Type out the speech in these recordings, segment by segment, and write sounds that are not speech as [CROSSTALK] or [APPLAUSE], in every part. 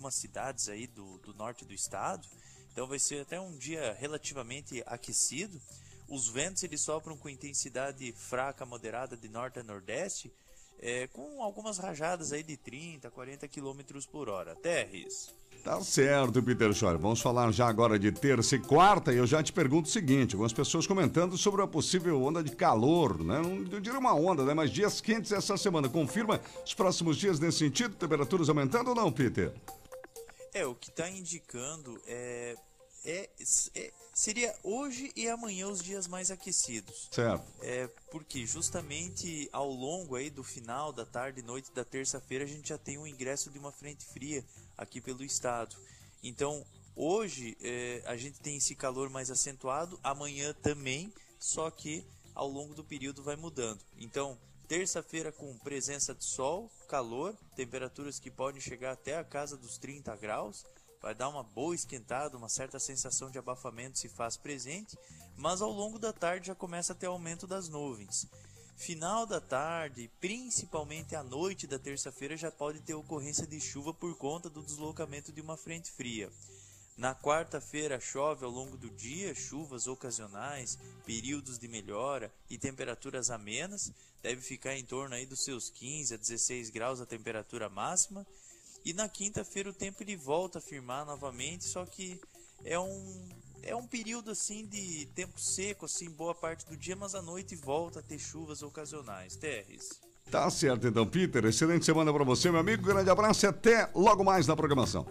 algumas cidades aí do, do norte do estado. Então vai ser até um dia relativamente aquecido. Os ventos eles sopram com intensidade fraca, moderada de norte a nordeste, é, com algumas rajadas aí de 30, 40 km por hora. Terres. Tá certo, Peter Schor. Vamos falar já agora de terça e quarta e eu já te pergunto o seguinte: algumas pessoas comentando sobre a possível onda de calor, né? Não eu diria uma onda, né? Mas dias quentes essa semana. Confirma os próximos dias nesse sentido? Temperaturas aumentando ou não, Peter? É, o que está indicando é é, é, seria hoje e amanhã os dias mais aquecidos. Certo. É porque justamente ao longo aí do final da tarde e noite da terça-feira a gente já tem o ingresso de uma frente fria aqui pelo estado. Então hoje é, a gente tem esse calor mais acentuado, amanhã também, só que ao longo do período vai mudando. Então terça-feira com presença de sol, calor, temperaturas que podem chegar até a casa dos 30 graus vai dar uma boa esquentada, uma certa sensação de abafamento se faz presente, mas ao longo da tarde já começa a ter aumento das nuvens. Final da tarde, principalmente à noite da terça-feira, já pode ter ocorrência de chuva por conta do deslocamento de uma frente fria. Na quarta-feira chove ao longo do dia, chuvas ocasionais, períodos de melhora e temperaturas amenas, deve ficar em torno aí dos seus 15 a 16 graus a temperatura máxima. E na quinta-feira o tempo ele volta a firmar novamente, só que é um é um período assim de tempo seco assim boa parte do dia, mas à noite volta a ter chuvas ocasionais. Terres. Tá certo então, Peter. Excelente semana para você, meu amigo. Grande abraço e até logo mais na programação.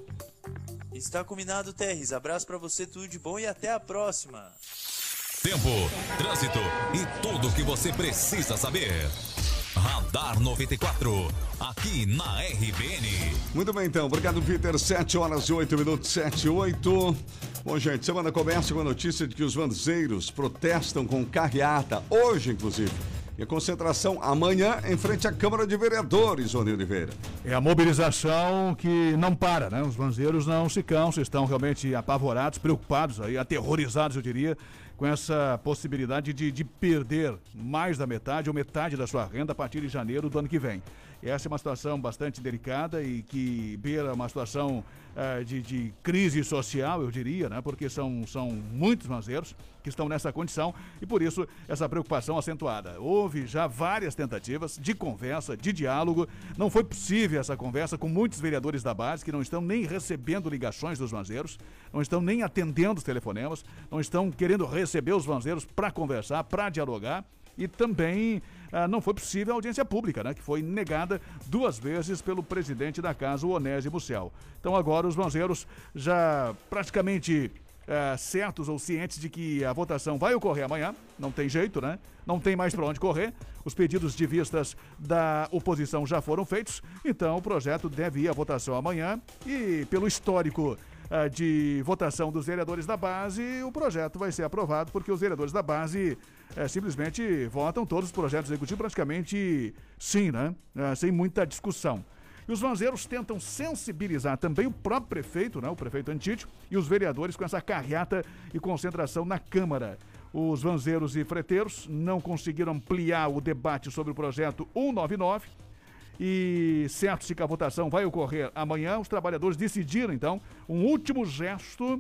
Está combinado, Terres. Abraço para você, tudo de bom e até a próxima. Tempo, trânsito e tudo o que você precisa saber. Radar 94, aqui na RBN. Muito bem, então. Obrigado, Peter. 7 horas e 8 minutos, 7 e 8. Bom, gente, semana começa com a notícia de que os vanzeiros protestam com carreata, hoje, inclusive. E a concentração amanhã em frente à Câmara de Vereadores, Rony Oliveira. É a mobilização que não para, né? Os vanzeiros não se cansam, estão realmente apavorados, preocupados, aí, aterrorizados, eu diria, com essa possibilidade de, de perder mais da metade ou metade da sua renda a partir de janeiro do ano que vem. Essa é uma situação bastante delicada e que beira uma situação uh, de, de, crise social, eu diria, né? porque são, são muitos mazeiros que estão nessa condição e por isso essa preocupação acentuada. Houve já várias tentativas de conversa, de diálogo. Não foi possível essa conversa com muitos vereadores da base que não estão nem recebendo ligações dos vanzeiros, não estão nem atendendo os telefonemas, não estão querendo receber os vanzeiros para conversar, para dialogar e também ah, não foi possível a audiência pública, né, que foi negada duas vezes pelo presidente da casa, o Onésimo. Então agora os banzeiros já praticamente ah, certos ou cientes de que a votação vai ocorrer amanhã, não tem jeito, né? Não tem mais para onde correr. Os pedidos de vistas da oposição já foram feitos, então o projeto deve ir à votação amanhã e pelo histórico ah, de votação dos vereadores da base, o projeto vai ser aprovado porque os vereadores da base é, simplesmente votam todos os projetos executivos praticamente sim, né? É, sem muita discussão. E os vanzeiros tentam sensibilizar também o próprio prefeito, né, o prefeito Antídio, e os vereadores com essa carreata e concentração na Câmara. Os vanzeiros e freteiros não conseguiram ampliar o debate sobre o projeto 199 e certo-se que a votação vai ocorrer amanhã, os trabalhadores decidiram então um último gesto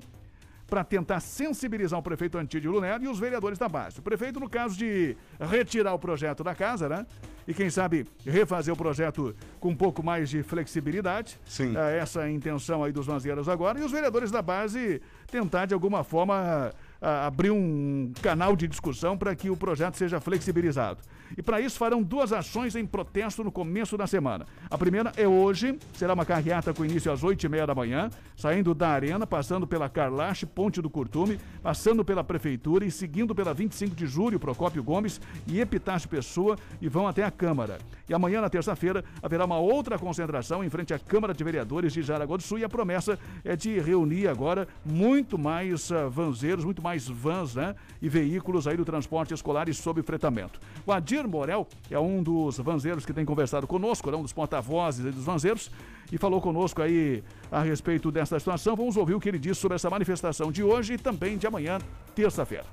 para tentar sensibilizar o prefeito Antídio Lunero e os vereadores da base. O prefeito, no caso de retirar o projeto da casa, né? E quem sabe refazer o projeto com um pouco mais de flexibilidade. Sim. É essa é a intenção aí dos manzeiros agora. E os vereadores da base tentar, de alguma forma, abrir um canal de discussão para que o projeto seja flexibilizado. E para isso farão duas ações em protesto no começo da semana. A primeira é hoje, será uma carreata com início às oito e meia da manhã, saindo da Arena, passando pela Carlache, Ponte do Curtume, passando pela Prefeitura e seguindo pela 25 de julho, Procópio Gomes e Epitácio Pessoa e vão até a Câmara. E amanhã, na terça-feira, haverá uma outra concentração em frente à Câmara de Vereadores de Jaraguá do Sul e a promessa é de reunir agora muito mais uh, vanzeiros, muito mais vans né, e veículos aí do transporte escolar e sob fretamento. O Adir Morel é um dos vanzeiros que tem conversado conosco, é um dos porta-vozes dos vanzeiros e falou conosco aí a respeito dessa situação. Vamos ouvir o que ele disse sobre essa manifestação de hoje e também de amanhã, terça-feira.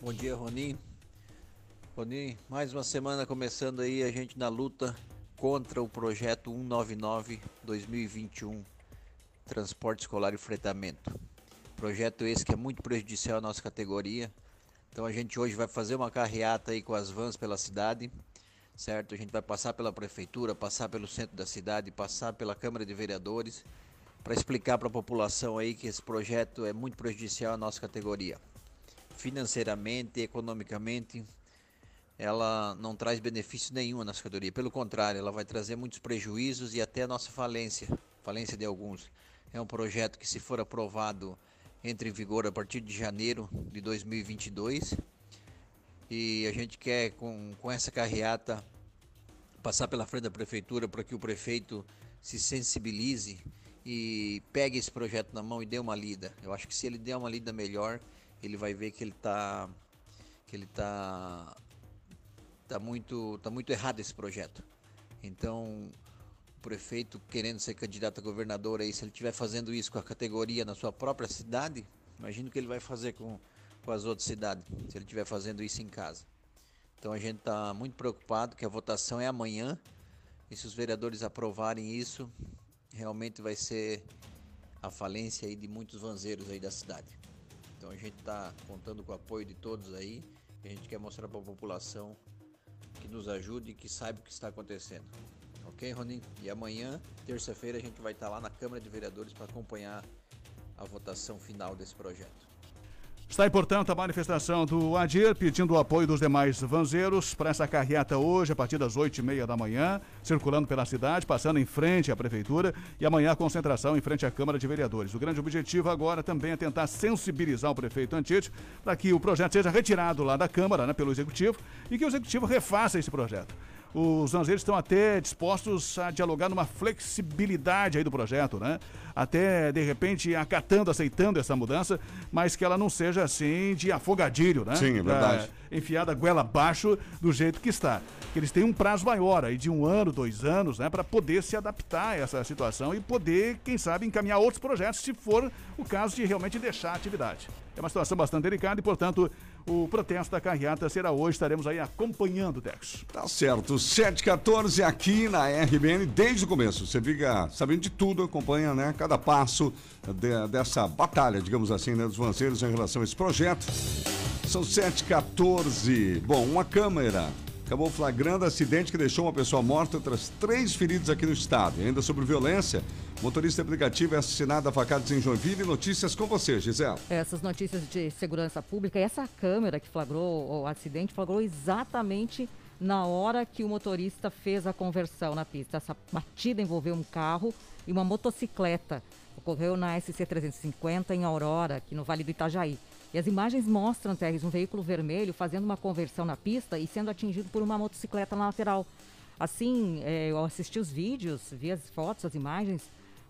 Bom dia, Ronin. Ronin, mais uma semana começando aí, a gente na luta contra o projeto 199-2021, transporte escolar e fretamento. Projeto esse que é muito prejudicial à nossa categoria. Então a gente hoje vai fazer uma carreata aí com as vans pela cidade, certo? A gente vai passar pela prefeitura, passar pelo centro da cidade, passar pela Câmara de Vereadores para explicar para a população aí que esse projeto é muito prejudicial à nossa categoria. Financeiramente, economicamente, ela não traz benefício nenhum à nossa categoria. Pelo contrário, ela vai trazer muitos prejuízos e até a nossa falência, falência de alguns. É um projeto que, se for aprovado, entra em vigor a partir de janeiro de 2022. E a gente quer, com, com essa carreata, passar pela frente da prefeitura para que o prefeito se sensibilize e pegue esse projeto na mão e dê uma lida. Eu acho que se ele der uma lida melhor, ele vai ver que ele está que ele tá tá muito tá muito errado esse projeto. Então, prefeito querendo ser candidato a governador aí, se ele estiver fazendo isso com a categoria na sua própria cidade, imagino que ele vai fazer com, com as outras cidades, se ele estiver fazendo isso em casa. Então a gente está muito preocupado que a votação é amanhã e se os vereadores aprovarem isso, realmente vai ser a falência aí de muitos vanzeiros aí da cidade. Então a gente está contando com o apoio de todos aí a gente quer mostrar para a população que nos ajude e que saiba o que está acontecendo. Ok, Ronin? E amanhã, terça-feira, a gente vai estar lá na Câmara de Vereadores para acompanhar a votação final desse projeto. Está aí, portanto, a manifestação do Adir pedindo o apoio dos demais vanzeiros para essa carreata hoje, a partir das oito e meia da manhã, circulando pela cidade, passando em frente à Prefeitura e amanhã a concentração em frente à Câmara de Vereadores. O grande objetivo agora também é tentar sensibilizar o prefeito Antite para que o projeto seja retirado lá da Câmara, né, pelo Executivo, e que o Executivo refaça esse projeto. Os zanzeiros estão até dispostos a dialogar numa flexibilidade aí do projeto, né? Até, de repente, acatando, aceitando essa mudança, mas que ela não seja assim de afogadilho, né? Sim, é verdade. É, enfiada goela abaixo do jeito que está. Que eles têm um prazo maior aí de um ano, dois anos, né? Para poder se adaptar a essa situação e poder, quem sabe, encaminhar outros projetos, se for o caso de realmente deixar a atividade. É uma situação bastante delicada e, portanto, o protesto da carreata será hoje, estaremos aí acompanhando, Dex. Tá certo, 714 aqui na RBN desde o começo. Você fica sabendo de tudo, acompanha né, cada passo de, dessa batalha, digamos assim, né, dos vanceiros em relação a esse projeto. São 714. Bom, uma câmera acabou flagrando acidente que deixou uma pessoa morta e outras três feridas aqui no estado. E ainda sobre violência, motorista aplicativo é assassinado a facadas em Joinville. Notícias com você, Gisela. Essas notícias de segurança pública, essa câmera que flagrou o acidente, flagrou exatamente na hora que o motorista fez a conversão na pista. Essa batida envolveu um carro e uma motocicleta. Ocorreu na SC 350 em Aurora, aqui no Vale do Itajaí. E as imagens mostram, Terres, um veículo vermelho fazendo uma conversão na pista e sendo atingido por uma motocicleta na lateral. Assim, é, eu assisti os vídeos, vi as fotos, as imagens,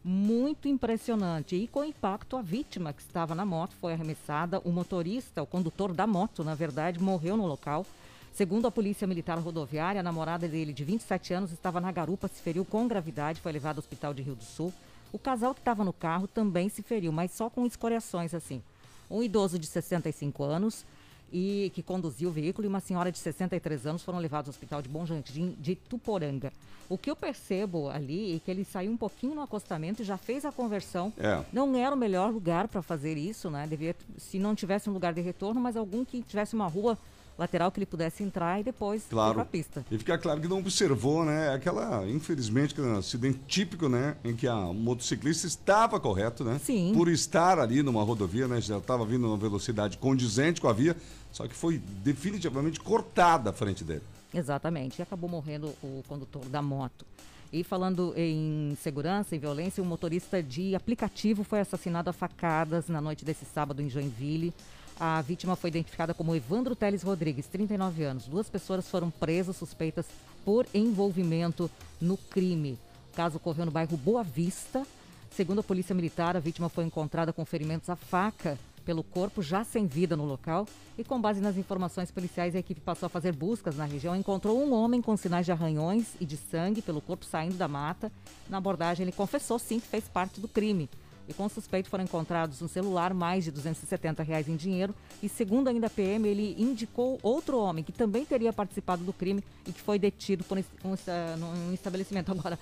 muito impressionante. E com impacto, a vítima que estava na moto foi arremessada. O motorista, o condutor da moto, na verdade, morreu no local. Segundo a Polícia Militar Rodoviária, a namorada dele, de 27 anos, estava na garupa, se feriu com gravidade, foi levada ao hospital de Rio do Sul. O casal que estava no carro também se feriu, mas só com escoriações assim um idoso de 65 anos e que conduziu o veículo e uma senhora de 63 anos foram levados ao hospital de Bom Jardim de Tuporanga. O que eu percebo ali é que ele saiu um pouquinho no acostamento e já fez a conversão. É. Não era o melhor lugar para fazer isso, né? Devia, se não tivesse um lugar de retorno, mas algum que tivesse uma rua lateral que ele pudesse entrar e depois claro. para a pista. E fica claro que não observou, né? Aquela, infelizmente, aquele acidente típico, né? Em que a motociclista estava correto, né? Sim. Por estar ali numa rodovia, né? Já estava vindo numa velocidade condizente com a via, só que foi definitivamente cortada a frente dele. Exatamente. E acabou morrendo o condutor da moto. E falando em segurança e violência, um motorista de aplicativo foi assassinado a facadas na noite desse sábado em Joinville. A vítima foi identificada como Evandro Teles Rodrigues, 39 anos. Duas pessoas foram presas suspeitas por envolvimento no crime. O caso ocorreu no bairro Boa Vista. Segundo a Polícia Militar, a vítima foi encontrada com ferimentos à faca pelo corpo, já sem vida no local. E com base nas informações policiais, a equipe passou a fazer buscas na região. Encontrou um homem com sinais de arranhões e de sangue pelo corpo saindo da mata. Na abordagem, ele confessou sim que fez parte do crime. E com o suspeito foram encontrados um celular, mais de 270 reais em dinheiro. E segundo ainda a PM, ele indicou outro homem que também teria participado do crime e que foi detido por um estabelecimento. [LAUGHS] Agora,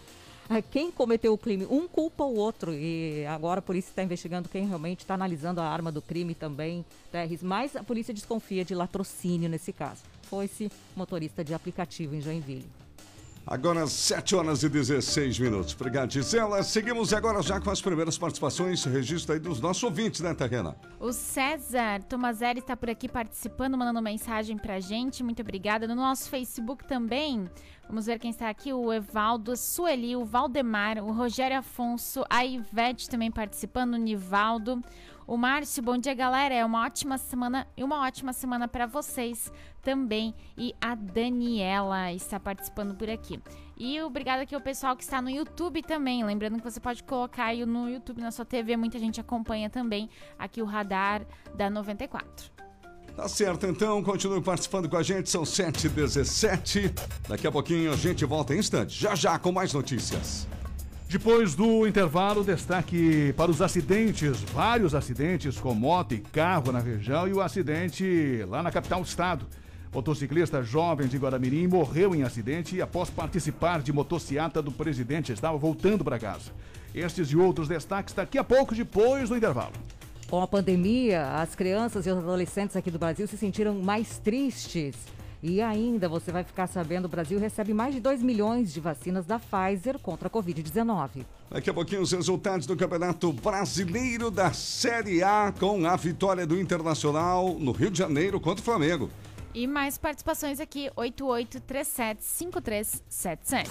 é, quem cometeu o crime, um culpa o outro. E agora a polícia está investigando quem realmente está analisando a arma do crime também, Terres. Mas a polícia desconfia de latrocínio nesse caso. Foi esse motorista de aplicativo em Joinville. Agora 7 horas e 16 minutos. Obrigado, Gisela. Seguimos agora já com as primeiras participações. Registro aí dos nossos ouvintes, né, Terrena? O César Tomazeri está por aqui participando, mandando mensagem pra gente. Muito obrigada. No nosso Facebook também. Vamos ver quem está aqui: o Evaldo, Sueli, o Valdemar, o Rogério Afonso, a Ivete também participando, o Nivaldo. O Márcio, bom dia, galera. É uma ótima semana e uma ótima semana para vocês também. E a Daniela está participando por aqui. E obrigado aqui ao pessoal que está no YouTube também. Lembrando que você pode colocar aí no YouTube, na sua TV, muita gente acompanha também aqui o radar da 94. Tá certo, então, continue participando com a gente, são 7h17. Daqui a pouquinho a gente volta em instantes, já já com mais notícias. Depois do intervalo, destaque para os acidentes, vários acidentes com moto e carro na região e o acidente lá na capital do estado. Motociclista jovem de Guaramirim morreu em acidente após participar de motociata do presidente. Estava voltando para casa. Estes e outros destaques daqui a pouco, depois do intervalo. Com a pandemia, as crianças e os adolescentes aqui do Brasil se sentiram mais tristes. E ainda você vai ficar sabendo, o Brasil recebe mais de 2 milhões de vacinas da Pfizer contra a Covid-19. Daqui a pouquinho os resultados do Campeonato Brasileiro da Série A com a vitória do Internacional no Rio de Janeiro contra o Flamengo. E mais participações aqui, 88375377.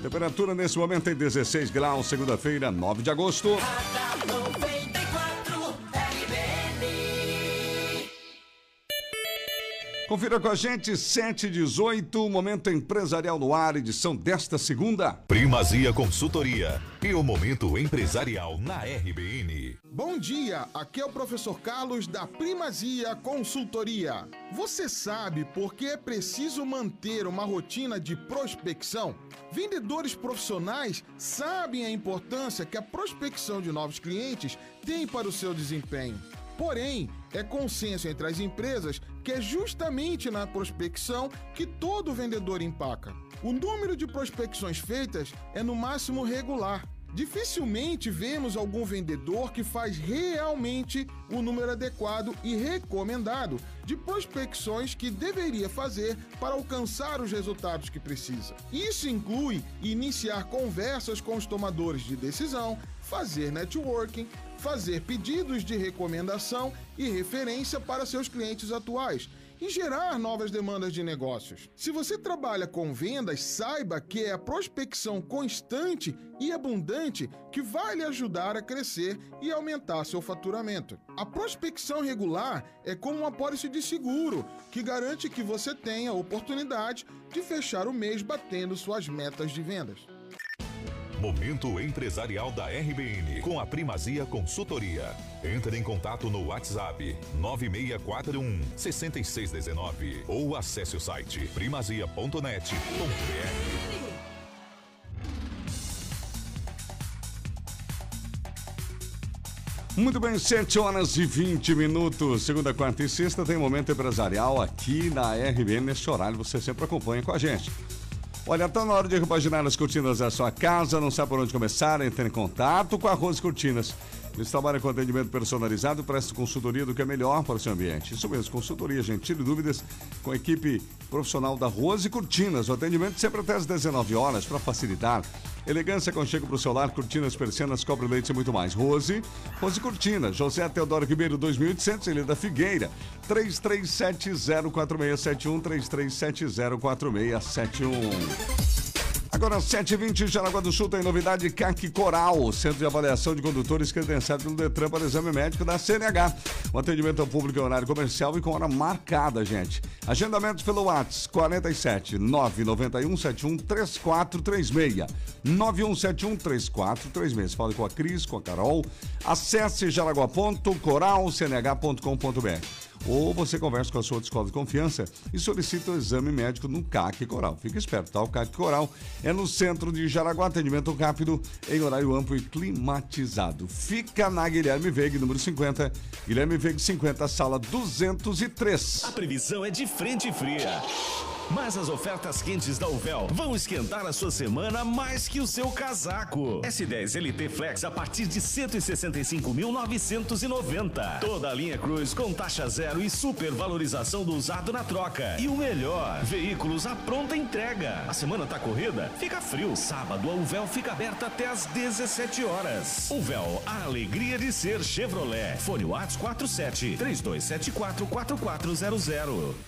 Temperatura nesse momento em 16 graus, segunda-feira, 9 de agosto. Confira com a gente, 7 e 18, Momento Empresarial no ar, edição desta segunda. Primazia Consultoria e o Momento Empresarial na RBN. Bom dia, aqui é o professor Carlos da Primazia Consultoria. Você sabe por que é preciso manter uma rotina de prospecção? Vendedores profissionais sabem a importância que a prospecção de novos clientes tem para o seu desempenho. Porém, é consenso entre as empresas que é justamente na prospecção que todo vendedor empaca. O número de prospecções feitas é no máximo regular. Dificilmente vemos algum vendedor que faz realmente o número adequado e recomendado de prospecções que deveria fazer para alcançar os resultados que precisa. Isso inclui iniciar conversas com os tomadores de decisão, fazer networking, fazer pedidos de recomendação e referência para seus clientes atuais e gerar novas demandas de negócios. Se você trabalha com vendas, saiba que é a prospecção constante e abundante que vai lhe ajudar a crescer e aumentar seu faturamento. A prospecção regular é como uma pólice de seguro que garante que você tenha a oportunidade de fechar o mês batendo suas metas de vendas. Momento Empresarial da RBN com a Primazia Consultoria. Entre em contato no WhatsApp 9641 6619 ou acesse o site primazia.net.br. Muito bem, 7 horas e 20 minutos. Segunda, quarta e sexta tem momento empresarial aqui na RBN. Nesse horário você sempre acompanha com a gente. Olha, está na hora de repaginar as cortinas da sua casa, não sabe por onde começar, entre em contato com a Rose Cortinas. Eles trabalham com atendimento personalizado, prestam consultoria do que é melhor para o seu ambiente. Isso mesmo, consultoria, gente. Tire dúvidas com a equipe profissional da Rose Cortinas. O atendimento sempre até às 19 horas para facilitar. Elegância, conchego para o seu lar, cortinas, persianas, cobre leite e muito mais. Rose, Rose Cortinas, José Teodoro Ribeiro 2800, Ilha da Figueira, 33704671, 33704671. Agora, 7h20, Jaraguá do Sul tem novidade CAC Coral, Centro de Avaliação de Condutores credenciado pelo Detran para exame médico da CNH. O atendimento ao público em horário comercial e com hora marcada, gente. Agendamentos pelo WhatsApp 47 991 71 3436. 9171 3436. Fale com a Cris, com a Carol. Acesse jaraguá.coralcnh.com.br. ou você conversa com a sua escola de confiança e solicita o exame médico no CAC Coral. Fica esperto, tá? O CAC Coral é no centro de Jaraguá, atendimento rápido em horário amplo e climatizado. Fica na Guilherme Veig, número 50, Guilherme Veig 50, sala 203. A previsão é de frente fria. Mas as ofertas quentes da Uvel vão esquentar a sua semana mais que o seu casaco. S10 LT Flex a partir de 165.990. Toda a linha Cruz com taxa zero e super valorização do usado na troca. E o melhor, veículos à pronta entrega. A semana tá corrida? Fica frio. Sábado a Uvel fica aberta até às 17 horas. Uvel, a alegria de ser Chevrolet. Fone Whats 47 3274 4400.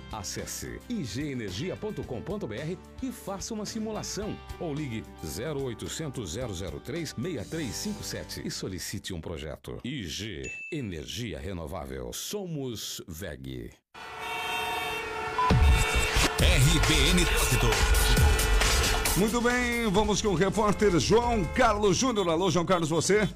Acesse igenergia.com.br e faça uma simulação ou ligue 0800 003 6357 e solicite um projeto. IG Energia Renovável. Somos VEG. RBN Trânsito. Muito bem, vamos com o repórter João Carlos Júnior. Alô, João Carlos, você?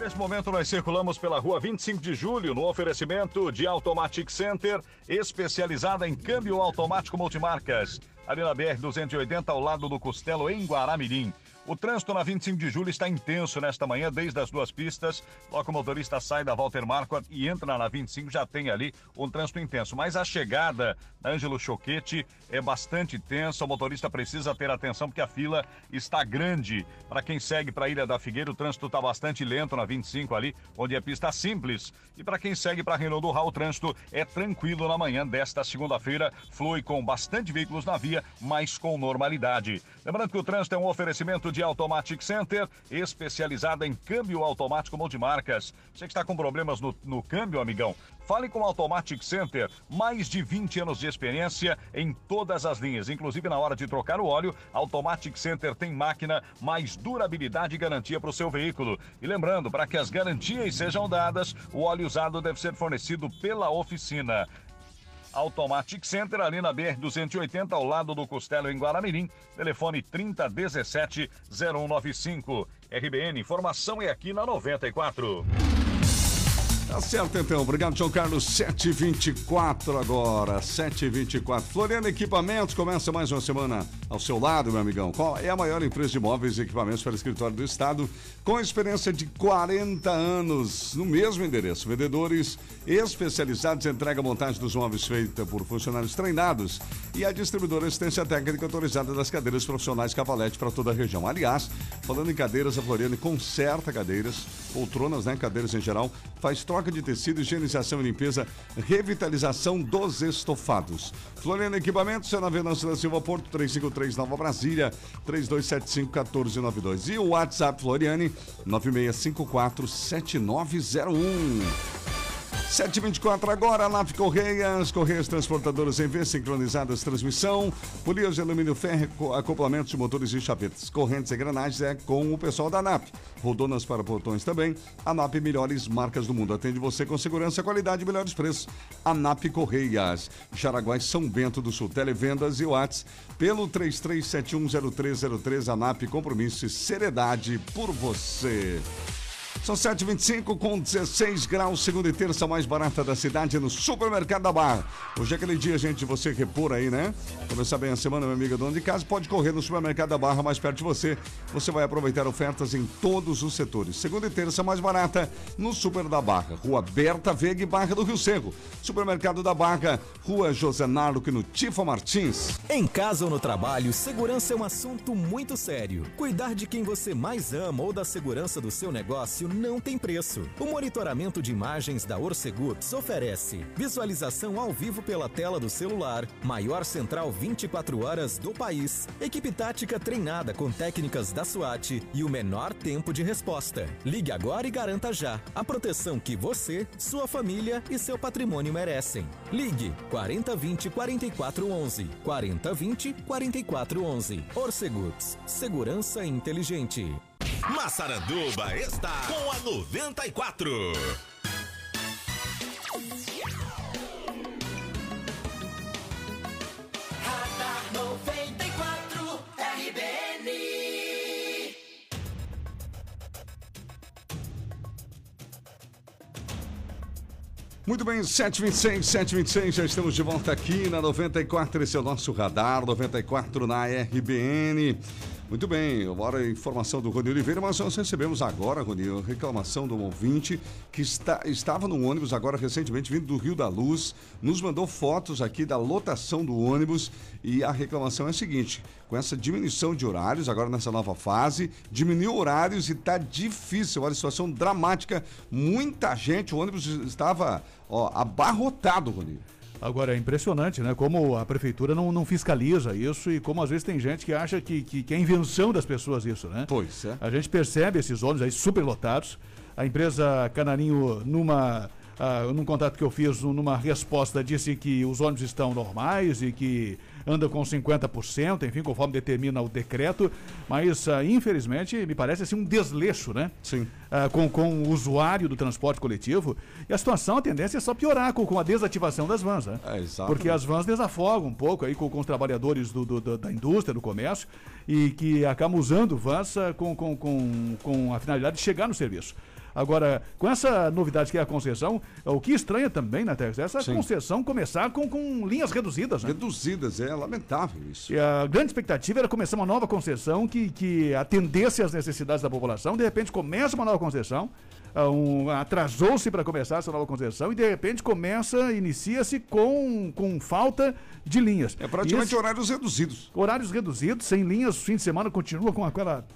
Nesse momento, nós circulamos pela rua 25 de julho, no oferecimento de Automatic Center, especializada em câmbio automático multimarcas. Ali na BR-280, ao lado do Costelo, em Guaramirim. O trânsito na 25 de julho está intenso nesta manhã, desde as duas pistas. Logo o motorista sai da Walter Marquardt e entra na 25, já tem ali um trânsito intenso. Mas a chegada da Ângelo Choquete é bastante tensa. O motorista precisa ter atenção porque a fila está grande. Para quem segue para a Ilha da Figueira, o trânsito está bastante lento na 25 ali, onde é pista simples. E para quem segue para Renault do Raul, o trânsito é tranquilo na manhã desta segunda-feira. Flui com bastante veículos na via, mas com normalidade. Lembrando que o trânsito é um oferecimento de Automatic Center, especializada em câmbio automático multimarcas. Você que está com problemas no, no câmbio, amigão, fale com o Automatic Center. Mais de 20 anos de experiência em todas as linhas, inclusive na hora de trocar o óleo. Automatic Center tem máquina, mais durabilidade e garantia para o seu veículo. E lembrando, para que as garantias sejam dadas, o óleo usado deve ser fornecido pela oficina. Automatic Center, ali na BR-280, ao lado do Costelo, em Guaramirim. Telefone 3017-0195. RBN, informação é aqui na 94. Tá certo então, obrigado João Carlos, 724 agora, 724. Floriano Equipamentos começa mais uma semana ao seu lado, meu amigão. Qual é a maior empresa de móveis e equipamentos para escritório do estado, com experiência de 40 anos, no mesmo endereço. Vendedores especializados entrega e montagem dos móveis feita por funcionários treinados e a distribuidora assistência técnica autorizada das cadeiras profissionais Cavalete para toda a região. Aliás, falando em cadeiras, a Floriano conserta cadeiras, poltronas, né, cadeiras em geral, faz troca de tecido, higienização e limpeza, revitalização dos estofados. Floriano Equipamentos, é na Venâncio da Silva Porto, 353 Nova Brasília, 3275-1492. E o WhatsApp Floriane, 9654-7901. 724 agora, NAF Correias, Correias Transportadoras em V, sincronizadas transmissão, polias de alumínio ferro, acoplamentos de motores e chavetes, correntes e engrenagens é com o pessoal da NAP. Rodonas para portões também, a NAP melhores marcas do mundo, atende você com segurança, qualidade e melhores preços. A NAP Correias, Jaraguá São Bento do Sul, televendas e Whats pelo 33710303, a NAP compromisso e seriedade por você. São 7h25 com 16 graus, segunda e terça mais barata da cidade no Supermercado da Barra. Hoje é aquele dia, gente, de você repor aí, né? Começar bem a semana, minha amiga dona de casa, pode correr no Supermercado da Barra mais perto de você. Você vai aproveitar ofertas em todos os setores. Segunda e terça mais barata no Super da Barra. Rua Berta Veiga e Barra do Rio Cerro. Supermercado da Barra, Rua José Nardo, no Tifa Martins. Em casa ou no trabalho, segurança é um assunto muito sério. Cuidar de quem você mais ama ou da segurança do seu negócio não tem preço. O monitoramento de imagens da Orcegups oferece visualização ao vivo pela tela do celular, maior central 24 horas do país, equipe tática treinada com técnicas da SWAT e o menor tempo de resposta. Ligue agora e garanta já a proteção que você, sua família e seu patrimônio merecem. Ligue 4020 4411 4020 4411. Orcegups, segurança inteligente. Massaranduba está com a 94. Radar 94 RBN. Muito bem, 726, 726, já estamos de volta aqui na 94, esse é o nosso radar, 94 na RBN. Muito bem, agora a informação do Rony Oliveira, mas nós recebemos agora, Rony, a reclamação de um ouvinte que está, estava no ônibus agora recentemente vindo do Rio da Luz, nos mandou fotos aqui da lotação do ônibus e a reclamação é a seguinte, com essa diminuição de horários, agora nessa nova fase, diminuiu horários e está difícil, olha situação dramática, muita gente, o ônibus estava ó, abarrotado, Rony. Agora, é impressionante, né? Como a prefeitura não, não fiscaliza isso e como às vezes tem gente que acha que, que, que é invenção das pessoas isso, né? Pois é. A gente percebe esses ônibus aí superlotados. A empresa Canarinho, numa, uh, num contato que eu fiz, numa resposta, disse que os ônibus estão normais e que anda com 50%, enfim, conforme determina o decreto, mas uh, infelizmente me parece assim um desleixo, né? Sim. Uh, com, com o usuário do transporte coletivo. E a situação, a tendência é só piorar com, com a desativação das vans, né? É, exato. Porque as vans desafogam um pouco aí com, com os trabalhadores do, do, do, da indústria, do comércio, e que acabam usando vans uh, com, com, com, com a finalidade de chegar no serviço. Agora, com essa novidade que é a concessão, o que estranha também, né, Tex? Essa Sim. concessão começar com, com linhas reduzidas, né? Reduzidas, é lamentável isso. E a grande expectativa era começar uma nova concessão que, que atendesse às necessidades da população. De repente, começa uma nova concessão. Ah, um, atrasou-se para começar essa nova concessão e de repente começa, inicia-se com, com falta de linhas. É praticamente esse, horários reduzidos. Horários reduzidos, sem linhas, fim de semana continua com aquela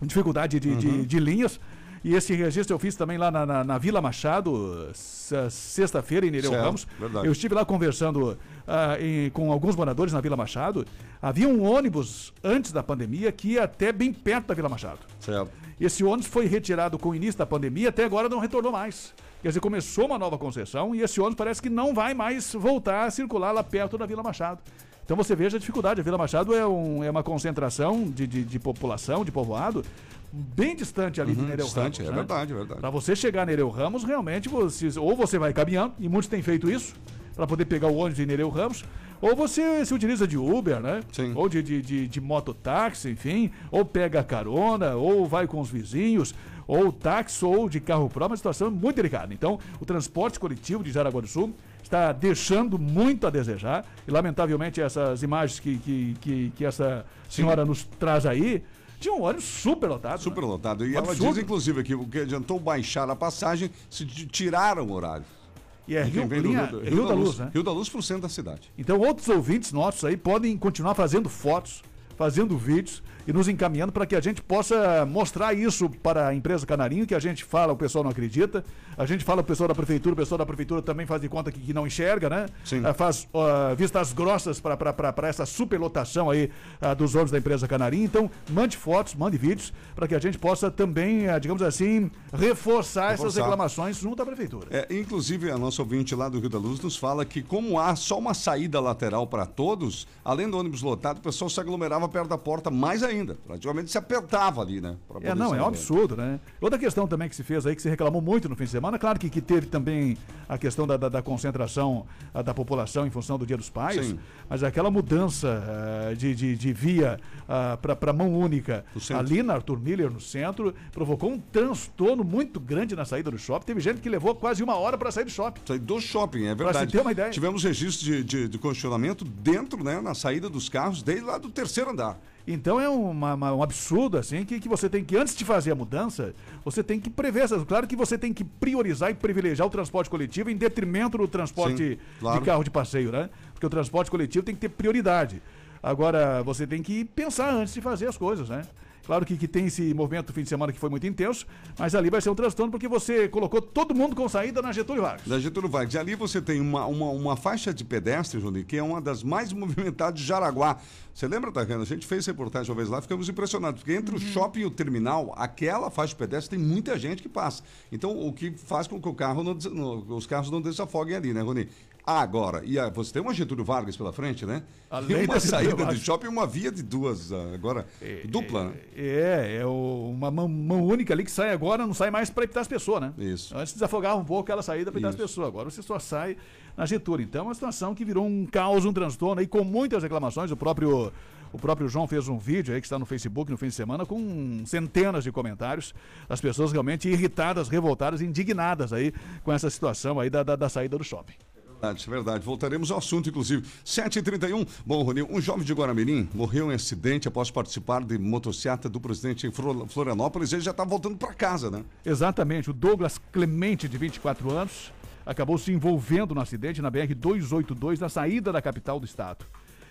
dificuldade de, uhum. de, de linhas. E esse registro eu fiz também lá na, na, na Vila Machado, sexta-feira, em Nereu Ramos. Verdade. Eu estive lá conversando uh, em, com alguns moradores na Vila Machado. Havia um ônibus antes da pandemia que ia até bem perto da Vila Machado. Certo. Esse ônibus foi retirado com o início da pandemia, até agora não retornou mais. Quer dizer, começou uma nova concessão e esse ônibus parece que não vai mais voltar a circular lá perto da Vila Machado. Então você veja a dificuldade. A Vila Machado é, um, é uma concentração de, de, de população, de povoado, bem distante ali uhum, de Nereu distante, Ramos. É né? verdade, é verdade. Para você chegar a Nereu Ramos, realmente, você, ou você vai caminhando, e muitos têm feito isso, para poder pegar o ônibus em Nereu Ramos, ou você se utiliza de Uber, né? Sim. Ou de, de, de, de mototáxi, enfim, ou pega carona, ou vai com os vizinhos, ou táxi, ou de carro próprio, uma situação muito delicada. Então, o transporte coletivo de Jaraguá do Sul está deixando muito a desejar, e lamentavelmente essas imagens que, que, que, que essa senhora Sim. nos traz aí, tinha um ônibus super lotado. Super né? lotado. E ela diz, inclusive, que o que adiantou baixar a passagem, se tiraram o horário. E é Rio, linha, Rio, Rio, Rio, da Luz, Luz, né? Rio da Luz para o centro da cidade. Então, outros ouvintes nossos aí podem continuar fazendo fotos, fazendo vídeos e nos encaminhando para que a gente possa mostrar isso para a empresa Canarinho, que a gente fala, o pessoal não acredita. A gente fala o pessoal da prefeitura, o pessoal da prefeitura também faz de conta que, que não enxerga, né? Sim. Uh, faz uh, vistas grossas para essa superlotação aí uh, dos ônibus da empresa Canarinho. Então, mande fotos, mande vídeos para que a gente possa também, digamos assim, reforçar, reforçar, essas reclamações junto à prefeitura. É, inclusive, a nossa ouvinte lá do Rio da Luz nos fala que como há só uma saída lateral para todos, além do ônibus lotado, o pessoal se aglomerava perto da porta mais ainda. Praticamente se apertava ali, né? É, não, é um absurdo, né? Outra questão também que se fez aí, que se reclamou muito no fim de semana. Claro que, que teve também a questão da, da, da concentração a, da população em função do Dia dos Pais, Sim. mas aquela mudança uh, de, de, de, via uh, eh, para mão única ali na Arthur Miller, no centro, provocou um transtorno muito grande na saída do shopping. Teve gente que levou quase uma hora para sair do shopping. Sair do shopping, é verdade. Pra ter uma ideia. Tivemos registro de, de, de congestionamento dentro, né, na saída dos carros, desde lá do terceiro andar. Então é uma, uma, um absurdo, assim, que, que você tem que, antes de fazer a mudança, você tem que prever essas. Claro que você tem que priorizar e privilegiar o transporte coletivo em detrimento do transporte Sim, claro. de carro de passeio, né? Porque o transporte coletivo tem que ter prioridade. Agora, você tem que pensar antes de fazer as coisas, né? Claro que, que tem esse movimento do fim de semana que foi muito intenso, mas ali vai ser um transtorno porque você colocou todo mundo com saída na Getúlio Vargas. Na Getúlio Vargas. E ali você tem uma, uma, uma faixa de pedestre, Juninho, que é uma das mais [LAUGHS] movimentadas de Jaraguá. Você lembra, Tacana? A gente fez reportagem uma vez lá, ficamos impressionados, porque entre uhum. o shopping e o terminal, aquela faixa de pedestre tem muita gente que passa. Então, o que faz com que o carro não, os carros não desafoguem ali, né, Rony? Agora, e a, você tem uma Getúlio Vargas pela frente, né? Além e uma saída do shopping uma via de duas, ah, agora, é, dupla, né? É, é o, uma mão, mão, única ali que sai agora, não sai mais para evitar as pessoas, né? Isso. Antes desafogava um pouco aquela saída para evitar as pessoas, agora você só sai na Getúlio. Então é uma situação que virou um caos, um transtorno aí com muitas reclamações, o próprio O próprio João fez um vídeo aí que está no Facebook no fim de semana com centenas de comentários. As pessoas realmente irritadas, revoltadas, indignadas aí com essa situação aí da, da, da saída do shopping. Verdade, verdade. Voltaremos ao assunto, inclusive. 7h31. Bom, Rony, um jovem de Guaramirim morreu em acidente após participar de motocicleta do presidente em Florianópolis. Ele já está voltando para casa, né? Exatamente. O Douglas Clemente, de 24 anos, acabou se envolvendo no acidente na BR-282, na saída da capital do estado.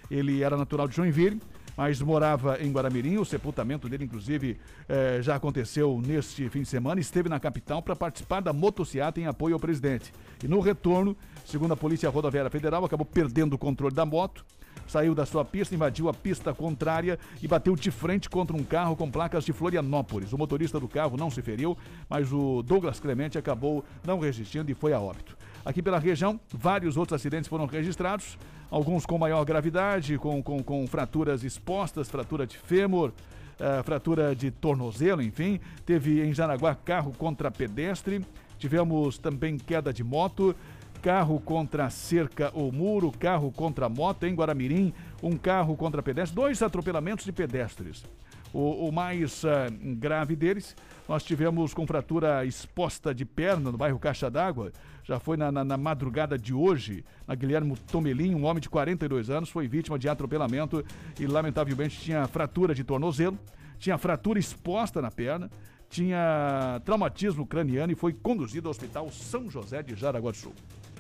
Ele era natural de Joinville, mas morava em Guaramirim. O sepultamento dele, inclusive, eh, já aconteceu neste fim de semana. Esteve na capital para participar da motociata em apoio ao presidente. E no retorno, segundo a Polícia Rodoviária Federal, acabou perdendo o controle da moto. Saiu da sua pista, invadiu a pista contrária e bateu de frente contra um carro com placas de Florianópolis. O motorista do carro não se feriu, mas o Douglas Clemente acabou não resistindo e foi a óbito. Aqui pela região, vários outros acidentes foram registrados, alguns com maior gravidade, com, com, com fraturas expostas, fratura de fêmur, uh, fratura de tornozelo, enfim. Teve em Jaraguá carro contra pedestre, tivemos também queda de moto, carro contra cerca ou muro, carro contra moto em Guaramirim, um carro contra pedestre, dois atropelamentos de pedestres. O, o mais uh, grave deles, nós tivemos com fratura exposta de perna no bairro Caixa d'Água. Já foi na, na, na, madrugada de hoje, na Guilherme Tomelim, um homem de 42 anos, foi vítima de atropelamento e, lamentavelmente, tinha fratura de tornozelo, tinha fratura exposta na perna, tinha traumatismo craniano e foi conduzido ao Hospital São José de Jaraguá do Sul.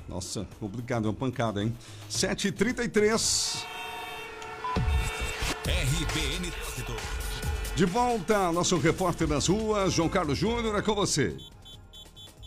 Nossa, complicado, é uma pancada, hein? 7h33. RBN De volta, nosso repórter nas ruas, João Carlos Júnior, é com você.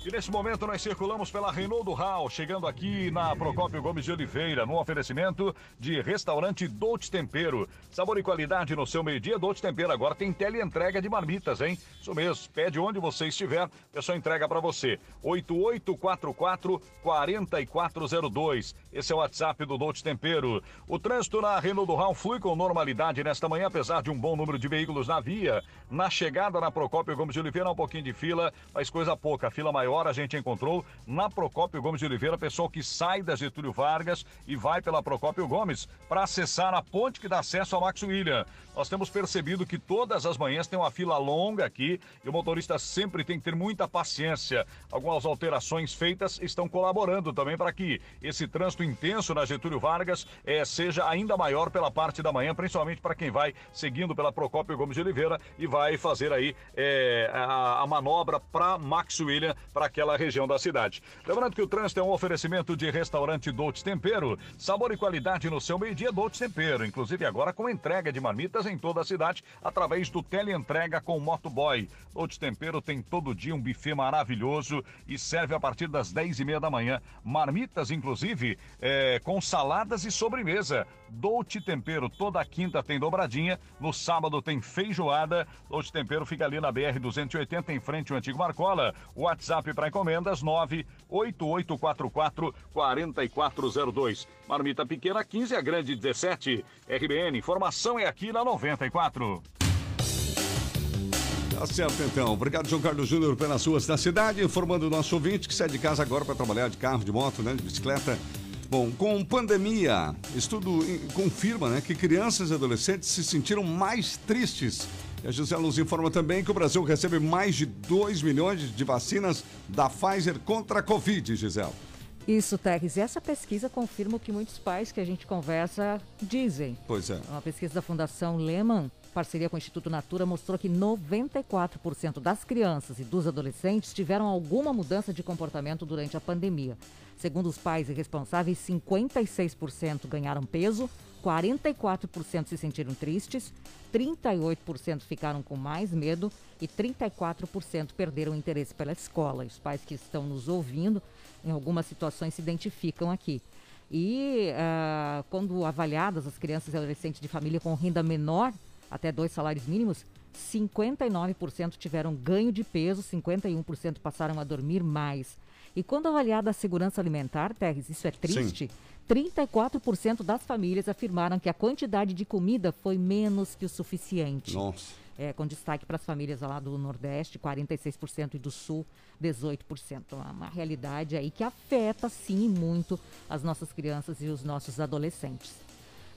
E nesse momento nós circulamos pela Renault do Hall, chegando aqui na Procópio Gomes de Oliveira, no oferecimento de restaurante Dolce Tempero. Sabor e qualidade no seu meio-dia, Dolce Tempero agora tem teleentrega de marmitas, hein? Isso mesmo, pede onde você estiver, o pessoal entrega para você. 8844-4402, esse é o WhatsApp do Dolce Tempero. O trânsito na Renault do Hall flui com normalidade nesta manhã, apesar de um bom número de veículos na via. Na chegada na Procópio Gomes de Oliveira, um pouquinho de fila, mas coisa pouca, fila maior hora a gente encontrou na Procópio Gomes de Oliveira, pessoal que sai da Getúlio Vargas e vai pela Procópio Gomes para acessar a ponte que dá acesso ao Max William. Nós temos percebido que todas as manhãs tem uma fila longa aqui e o motorista sempre tem que ter muita paciência. Algumas alterações feitas estão colaborando também para que esse trânsito intenso na Getúlio Vargas eh, seja ainda maior pela parte da manhã, principalmente para quem vai seguindo pela Procópio Gomes de Oliveira e vai fazer aí eh, a, a manobra para Max William, aquela região da cidade. Lembrando que o trânsito é um oferecimento de restaurante Dolce Tempero, sabor e qualidade no seu meio-dia Dolce Tempero, inclusive agora com entrega de marmitas em toda a cidade através do teleentrega com motoboy. Dolce Tempero tem todo dia um buffet maravilhoso e serve a partir das 10 e meia da manhã. Marmitas, inclusive, é, com saladas e sobremesa. Dolce Tempero, toda quinta tem dobradinha, no sábado tem feijoada. Dolce Tempero fica ali na BR 280 em frente ao antigo Marcola. WhatsApp para encomendas 98844 4402. Marmita pequena 15, a grande 17. RBN, informação é aqui na 94. Tá certo, então. Obrigado, João Carlos Júnior, pelas ruas da cidade, informando o nosso ouvinte que sai de casa agora para trabalhar de carro, de moto, né, de bicicleta. Bom, com pandemia, estudo confirma né, que crianças e adolescentes se sentiram mais tristes. E a Gisela nos informa também que o Brasil recebe mais de 2 milhões de vacinas da Pfizer contra a Covid, Gisela. Isso, Teres. E essa pesquisa confirma o que muitos pais que a gente conversa dizem. Pois é. Uma pesquisa da Fundação Lehman, parceria com o Instituto Natura, mostrou que 94% das crianças e dos adolescentes tiveram alguma mudança de comportamento durante a pandemia. Segundo os pais e responsáveis, 56% ganharam peso, 44% se sentiram tristes, 38% ficaram com mais medo e 34% perderam interesse pela escola. Os pais que estão nos ouvindo, em algumas situações, se identificam aqui. E uh, quando avaliadas as crianças e adolescentes de família com renda menor, até dois salários mínimos, 59% tiveram ganho de peso, 51% passaram a dormir mais. E quando avaliada a segurança alimentar, Terres, isso é triste. Sim. 34% das famílias afirmaram que a quantidade de comida foi menos que o suficiente. Nossa. É, com destaque para as famílias lá do Nordeste, 46% e do Sul, 18%. Uma, uma realidade aí que afeta, sim, muito as nossas crianças e os nossos adolescentes.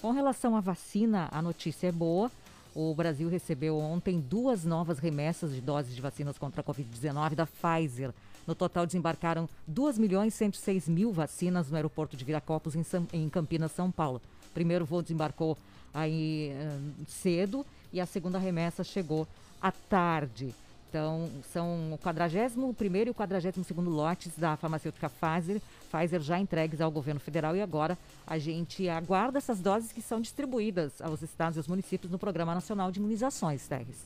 Com relação à vacina, a notícia é boa. O Brasil recebeu ontem duas novas remessas de doses de vacinas contra a Covid-19 da Pfizer. No total, desembarcaram 2 milhões 106 mil vacinas no aeroporto de Viracopos, em, Campinas, São Paulo. O primeiro voo desembarcou aí uh, cedo e a segunda remessa chegou à tarde. Então, são o 41 e o 42 lotes da farmacêutica Pfizer, Pfizer já entregues ao governo federal e agora a gente aguarda essas doses que são distribuídas aos estados e aos municípios no Programa Nacional de Imunizações, Terres.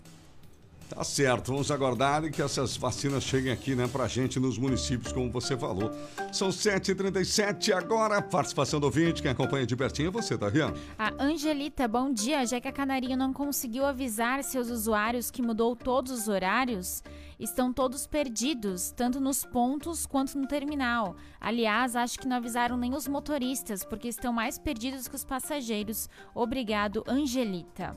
Tá certo, vamos aguardar que essas vacinas cheguem aqui, né, pra gente nos municípios, como você falou. São 7h37 agora, participação do ouvinte, quem acompanha de pertinho é você, Dariana. A Angelita, bom dia, já que a Canarinho não conseguiu avisar seus usuários que mudou todos os horários, estão todos perdidos, tanto nos pontos quanto no terminal. Aliás, acho que não avisaram nem os motoristas, porque estão mais perdidos que os passageiros. Obrigado, Angelita.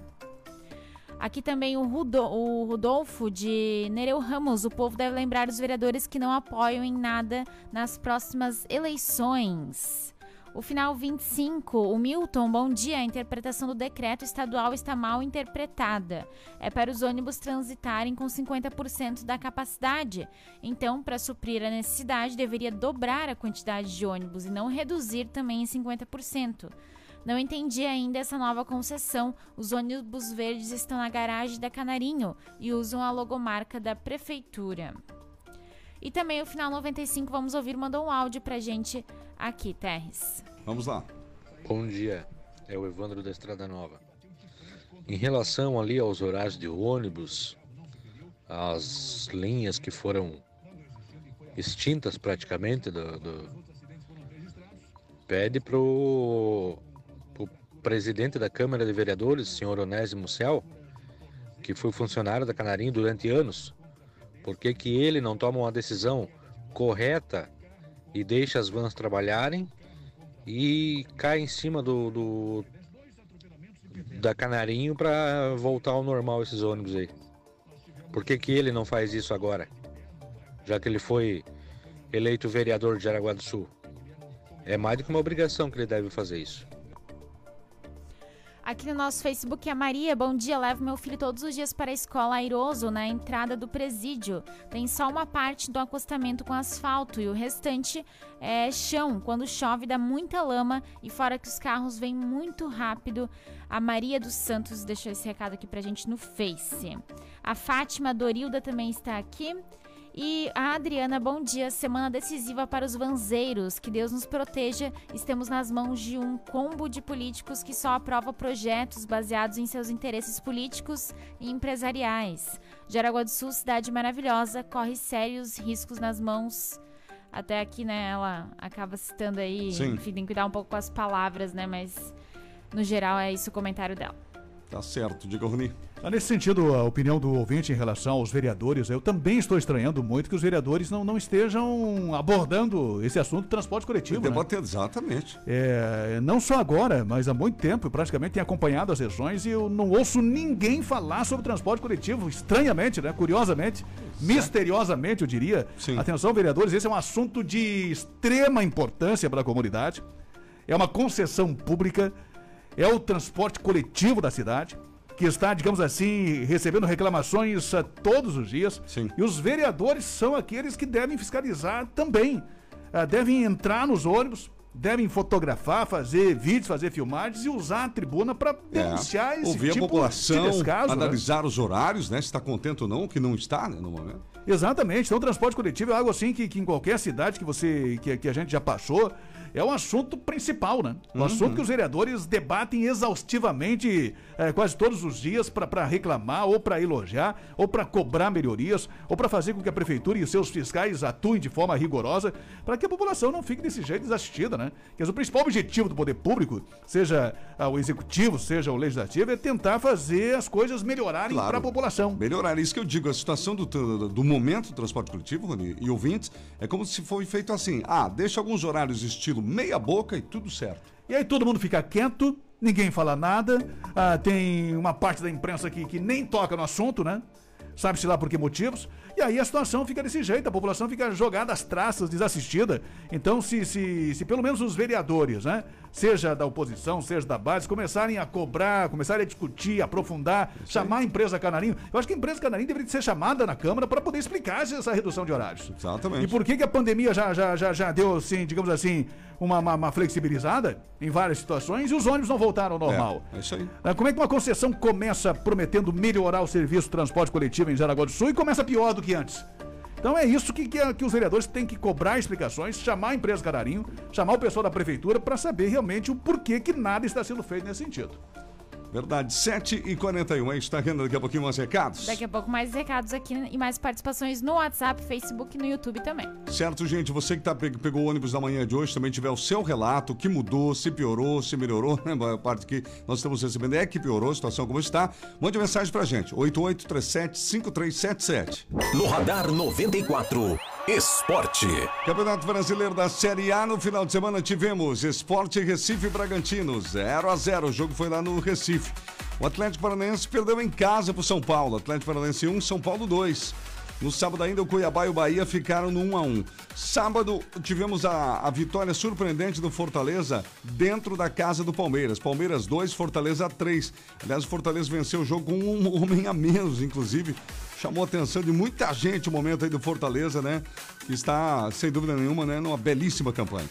Aqui também o, Rudo, o Rodolfo de Nereu Ramos. O povo deve lembrar os vereadores que não apoiam em nada nas próximas eleições. O final 25, o Milton, bom dia. A interpretação do decreto estadual está mal interpretada. É para os ônibus transitarem com 50% da capacidade. Então, para suprir a necessidade, deveria dobrar a quantidade de ônibus e não reduzir também em 50%. Não entendi ainda essa nova concessão. Os ônibus verdes estão na garagem da Canarinho e usam a logomarca da prefeitura. E também o final 95, vamos ouvir, mandou um áudio pra gente aqui, Terres. Vamos lá. Bom dia, é o Evandro da Estrada Nova. Em relação ali aos horários de ônibus, as linhas que foram extintas praticamente do, do pede pro presidente da Câmara de Vereadores, senhor Onésimo Cel, que foi funcionário da Canarinho durante anos, por que, que ele não toma uma decisão correta e deixa as vans trabalharem e cai em cima do, do da Canarinho para voltar ao normal esses ônibus aí? Por que, que ele não faz isso agora? Já que ele foi eleito vereador de Jaraguá do Sul. É mais do que uma obrigação que ele deve fazer isso. Aqui no nosso Facebook, a Maria, bom dia, levo meu filho todos os dias para a escola Airoso, na entrada do presídio. Tem só uma parte do acostamento com asfalto e o restante é chão. Quando chove, dá muita lama e fora que os carros vêm muito rápido. A Maria dos Santos deixou esse recado aqui pra gente no Face. A Fátima Dorilda também está aqui. E a Adriana, bom dia. Semana decisiva para os vanzeiros. Que Deus nos proteja. Estamos nas mãos de um combo de políticos que só aprova projetos baseados em seus interesses políticos e empresariais. Jaraguá do Sul, cidade maravilhosa, corre sérios riscos nas mãos. Até aqui, né, ela acaba citando aí, Sim. enfim, tem que cuidar um pouco com as palavras, né, mas no geral é isso o comentário dela. Tá certo, diga Rony. Ah, nesse sentido, a opinião do ouvinte em relação aos vereadores, eu também estou estranhando muito que os vereadores não, não estejam abordando esse assunto do transporte coletivo. Né? Exatamente. É, não só agora, mas há muito tempo, praticamente tenho acompanhado as sessões e eu não ouço ninguém falar sobre transporte coletivo, estranhamente, né? Curiosamente, misteriosamente, eu diria. Sim. Atenção, vereadores, esse é um assunto de extrema importância para a comunidade. É uma concessão pública, é o transporte coletivo da cidade que está, digamos assim, recebendo reclamações uh, todos os dias. Sim. E os vereadores são aqueles que devem fiscalizar também. Uh, devem entrar nos ônibus, devem fotografar, fazer vídeos, fazer filmagens e usar a tribuna para é. denunciar é, esse ouvir tipo a população, de descaso, né? analisar né? os horários, né? Se está contente ou não, que não está né, no momento. Exatamente. Então, o transporte coletivo é algo assim que, que em qualquer cidade que você que, que a gente já passou, é o assunto principal, né? O uhum. assunto que os vereadores debatem exaustivamente é, quase todos os dias para reclamar, ou para elogiar, ou para cobrar melhorias, ou para fazer com que a prefeitura e seus fiscais atuem de forma rigorosa, para que a população não fique desse jeito desassistida, né? Que o principal objetivo do poder público, seja ah, o executivo, seja o legislativo, é tentar fazer as coisas melhorarem claro, para a população. Melhorar, é isso que eu digo. A situação do, do, do momento do transporte coletivo, Rony, e ouvintes, é como se foi feito assim: ah, deixa alguns horários estilo meia boca e tudo certo. E aí todo mundo fica quieto, ninguém fala nada, ah, tem uma parte da imprensa aqui que nem toca no assunto, né? sabe-se lá por que motivos, e aí a situação fica desse jeito, a população fica jogada às traças, desassistida. Então, se, se, se pelo menos os vereadores, né, seja da oposição, seja da base, começarem a cobrar, começarem a discutir, aprofundar, chamar a empresa Canarinho, eu acho que a empresa Canarinho deveria ser chamada na Câmara para poder explicar essa redução de horários. Exatamente. E por que, que a pandemia já, já, já, já deu, assim, digamos assim, uma, uma, uma flexibilizada em várias situações e os ônibus não voltaram ao normal? É, é isso aí. Ah, Como é que uma concessão começa prometendo melhorar o serviço de transporte coletivo em Jaraguá do Sul e começa pior do que antes? Então é isso que, que, que os vereadores têm que cobrar explicações, chamar a empresa Canarinho, chamar o pessoal da prefeitura para saber realmente o porquê que nada está sendo feito nesse sentido. Verdade, 7 e 41 A gente está vendo daqui a pouquinho mais recados. Daqui a pouco mais recados aqui e mais participações no WhatsApp, Facebook e no YouTube também. Certo, gente, você que tá, pe- pegou o ônibus da manhã de hoje, também tiver o seu relato, o que mudou, se piorou, se melhorou, né? A parte que nós estamos recebendo é que piorou, a situação como está. Mande mensagem pra gente, 8837-5377. No Radar 94, Esporte. Campeonato Brasileiro da Série A, no final de semana tivemos Esporte Recife Bragantino, 0 a 0 O jogo foi lá no Recife. O Atlético Paranaense perdeu em casa pro São Paulo. Atlético Paranaense 1, São Paulo 2. No sábado ainda, o Cuiabá e o Bahia ficaram no 1 a 1 Sábado, tivemos a, a vitória surpreendente do Fortaleza dentro da casa do Palmeiras. Palmeiras 2, Fortaleza 3. Aliás, o Fortaleza venceu o jogo com um [LAUGHS] homem a menos, inclusive. Chamou a atenção de muita gente o momento aí do Fortaleza, né? Que está, sem dúvida nenhuma, né, numa belíssima campanha.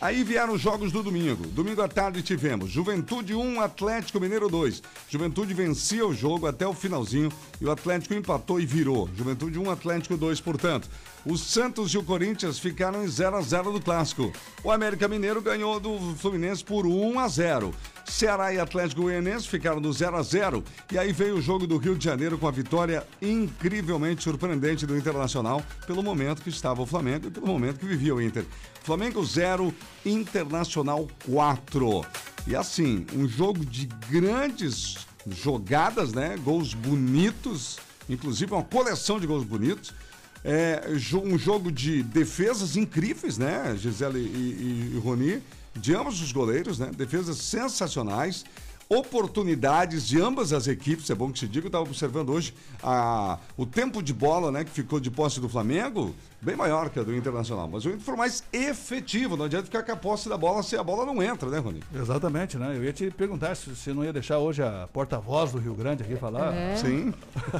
Aí vieram os jogos do domingo. Domingo à tarde tivemos Juventude 1, Atlético Mineiro 2. Juventude vencia o jogo até o finalzinho e o Atlético empatou e virou. Juventude 1, Atlético 2, portanto. O Santos e o Corinthians ficaram em 0 a 0 do clássico. O América Mineiro ganhou do Fluminense por 1 a 0. Ceará e Atlético Goianense ficaram no 0 a 0 e aí veio o jogo do Rio de Janeiro com a vitória incrivelmente surpreendente do Internacional pelo momento que estava o Flamengo e pelo momento que vivia o Inter. Flamengo 0, Internacional 4. E assim, um jogo de grandes jogadas, né? Gols bonitos, inclusive uma coleção de gols bonitos. É, um jogo de defesas incríveis, né? Gisele e, e, e Roni, de ambos os goleiros, né? Defesas sensacionais. Oportunidades de ambas as equipes, é bom que se diga, eu estava observando hoje a, o tempo de bola, né, que ficou de posse do Flamengo, bem maior que a do Internacional. Mas o Inter foi mais efetivo, não adianta ficar com a posse da bola se a bola não entra, né, Rony? Exatamente, né? Eu ia te perguntar se você não ia deixar hoje a porta-voz do Rio Grande aqui falar. É. Sim.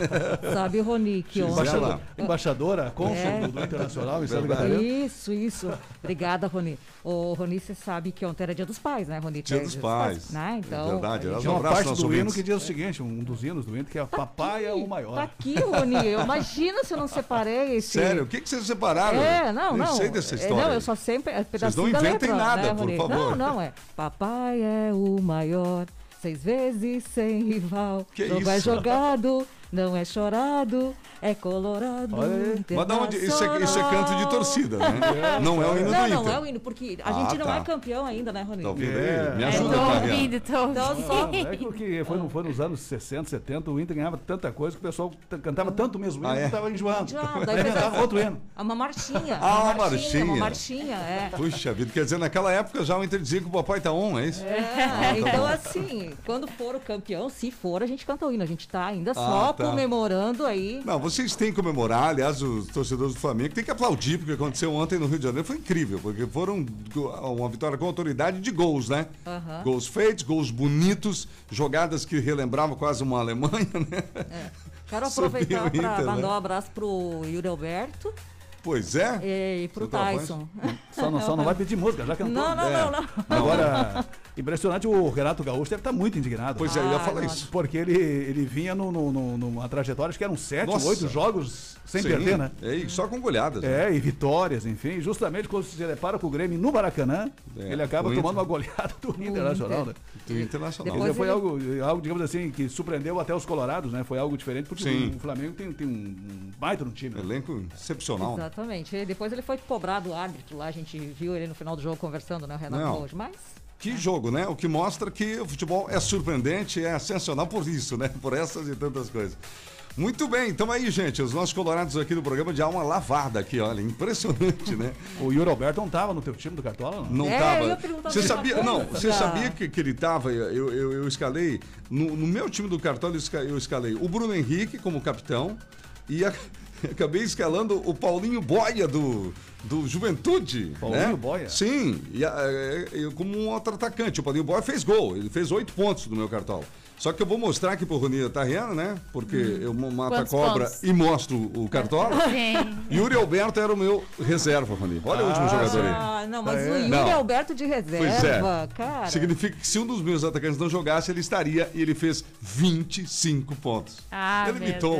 [LAUGHS] Sabe, Roni, que ontem... Embaixador, embaixadora, cônsul É. do, Internacional em Santa. Catarina. Isso, isso. Obrigada, Roni. Ô, Roni, você sabe que ontem era dia dos pais, né, Roni? Dia É dos pais. Né? Então, É verdade, Tinha uma abraço parte do hino que diz o seguinte, um dos hinos do hino, que é Papai é o Tá maior. aqui, Roni. Eu imagino se eu não separei esse... Sério, o que, que vocês separaram? É, não, Nem não. sei dessa É, história. não, eu só sempre. É pedacinho não inventem letra, nada, né, por Rony? favor. Não, não, é. Papai é o maior, seis vezes sem rival. Que Jogo é isso? jogado, não é chorado, é colorado. Mas da onde- isso é- isso é canto de torcida, né? [LAUGHS] Não é o hino não, do Não, Inter. é o hino, porque a Ah, gente não tá. é campeão ainda, né, Rony? Tá ouvindo É. aí? Me É, ajuda, tô Fabiano. ouvindo, tô ouvindo. Então, só. Não, é [LAUGHS] porque foi, foi nos anos 60, 70, o Inter ganhava tanta coisa que o pessoal cantava tanto mesmo hino Ah, é? que estava enjoando. Já, daí cantava a- outro hino. É uma marchinha. Ah, uma Uma marchinha. marchinha, é. Puxa vida, quer dizer, naquela época já o Inter dizia que o papai tá on, é isso? É, então assim, quando for o campeão, se for, a gente canta o hino. A gente tá ainda só Ah, tá. comemorando aí. Não, vocês têm que comemorar, aliás, os torcedores do Flamengo têm que aplaudir, porque aconteceu ontem no Rio de Janeiro foi incrível, porque foram uma vitória com autoridade de gols, né? Aham. Gols feitos, gols bonitos, jogadas que relembravam quase uma Alemanha, né? Quero [LAUGHS] Subiu aproveitar para né? mandar um abraço pro Yuri Alberto Pois é. e pro Seu Tavares? Tyson. Só não, só não vai pedir música, já cantou. Não, não, É. não, não. Agora, impressionante, o Renato Gaúcho deve estar muito indignado. Pois é, eu ia Ah, falar nossa. isso. Porque ele, ele vinha no, no- no- numa trajetória, acho que eram sete, Nossa. oito jogos sem Sim, perder, né? É, e só com goleadas. né? É, e vitórias, enfim. Justamente quando se depara com o Grêmio no Maracanã, É, ele acaba o tomando Inter. uma goleada do Internacional, né? Do Internacional. Depois foi ele- algo, algo, digamos assim, que surpreendeu até os colorados, né? Foi algo diferente, porque Sim. o Flamengo tem, tem um, baita no time. né? Elenco excepcional. né? Exatamente. E depois ele foi cobrado o árbitro lá, a gente viu ele no final do jogo conversando, né, o Renato Não. hoje. Mas Que jogo, né? O que mostra que o futebol é surpreendente, é sensacional por isso, né? Por essas e tantas coisas. Muito bem, então aí, gente, os nossos colorados aqui do programa de alma lavada aqui, olha, impressionante, né? [LAUGHS] O Yuri Alberto não tava no teu time do Cartola, não? Não É, eu tava. Você sabia? coisa, Não, você tá. sabia que, que ele tava? Eu, eu, eu escalei. No, no meu time do Cartola, eu escalei o Bruno Henrique como capitão e a- [LAUGHS] acabei escalando o Paulinho Boia do, do Juventude. Paulinho né? Boia? Sim, e a- é, eu como um outro atacante. O Paulinho Boia fez gol, ele fez oito pontos no meu Cartola. Só que eu vou mostrar aqui pro Rony Tarriano, né? Porque eu mato a Quantos cobra pontos? e mostro o Cartola. [LAUGHS] Sim. Yuri Alberto era o meu reserva, Rony. Olha o último jogador aí. Ah, não, mas É. o Yuri Não. Alberto de reserva, cara. Significa que se um dos meus atacantes não jogasse, ele estaria e ele fez 25 pontos. Ah, ele mitou.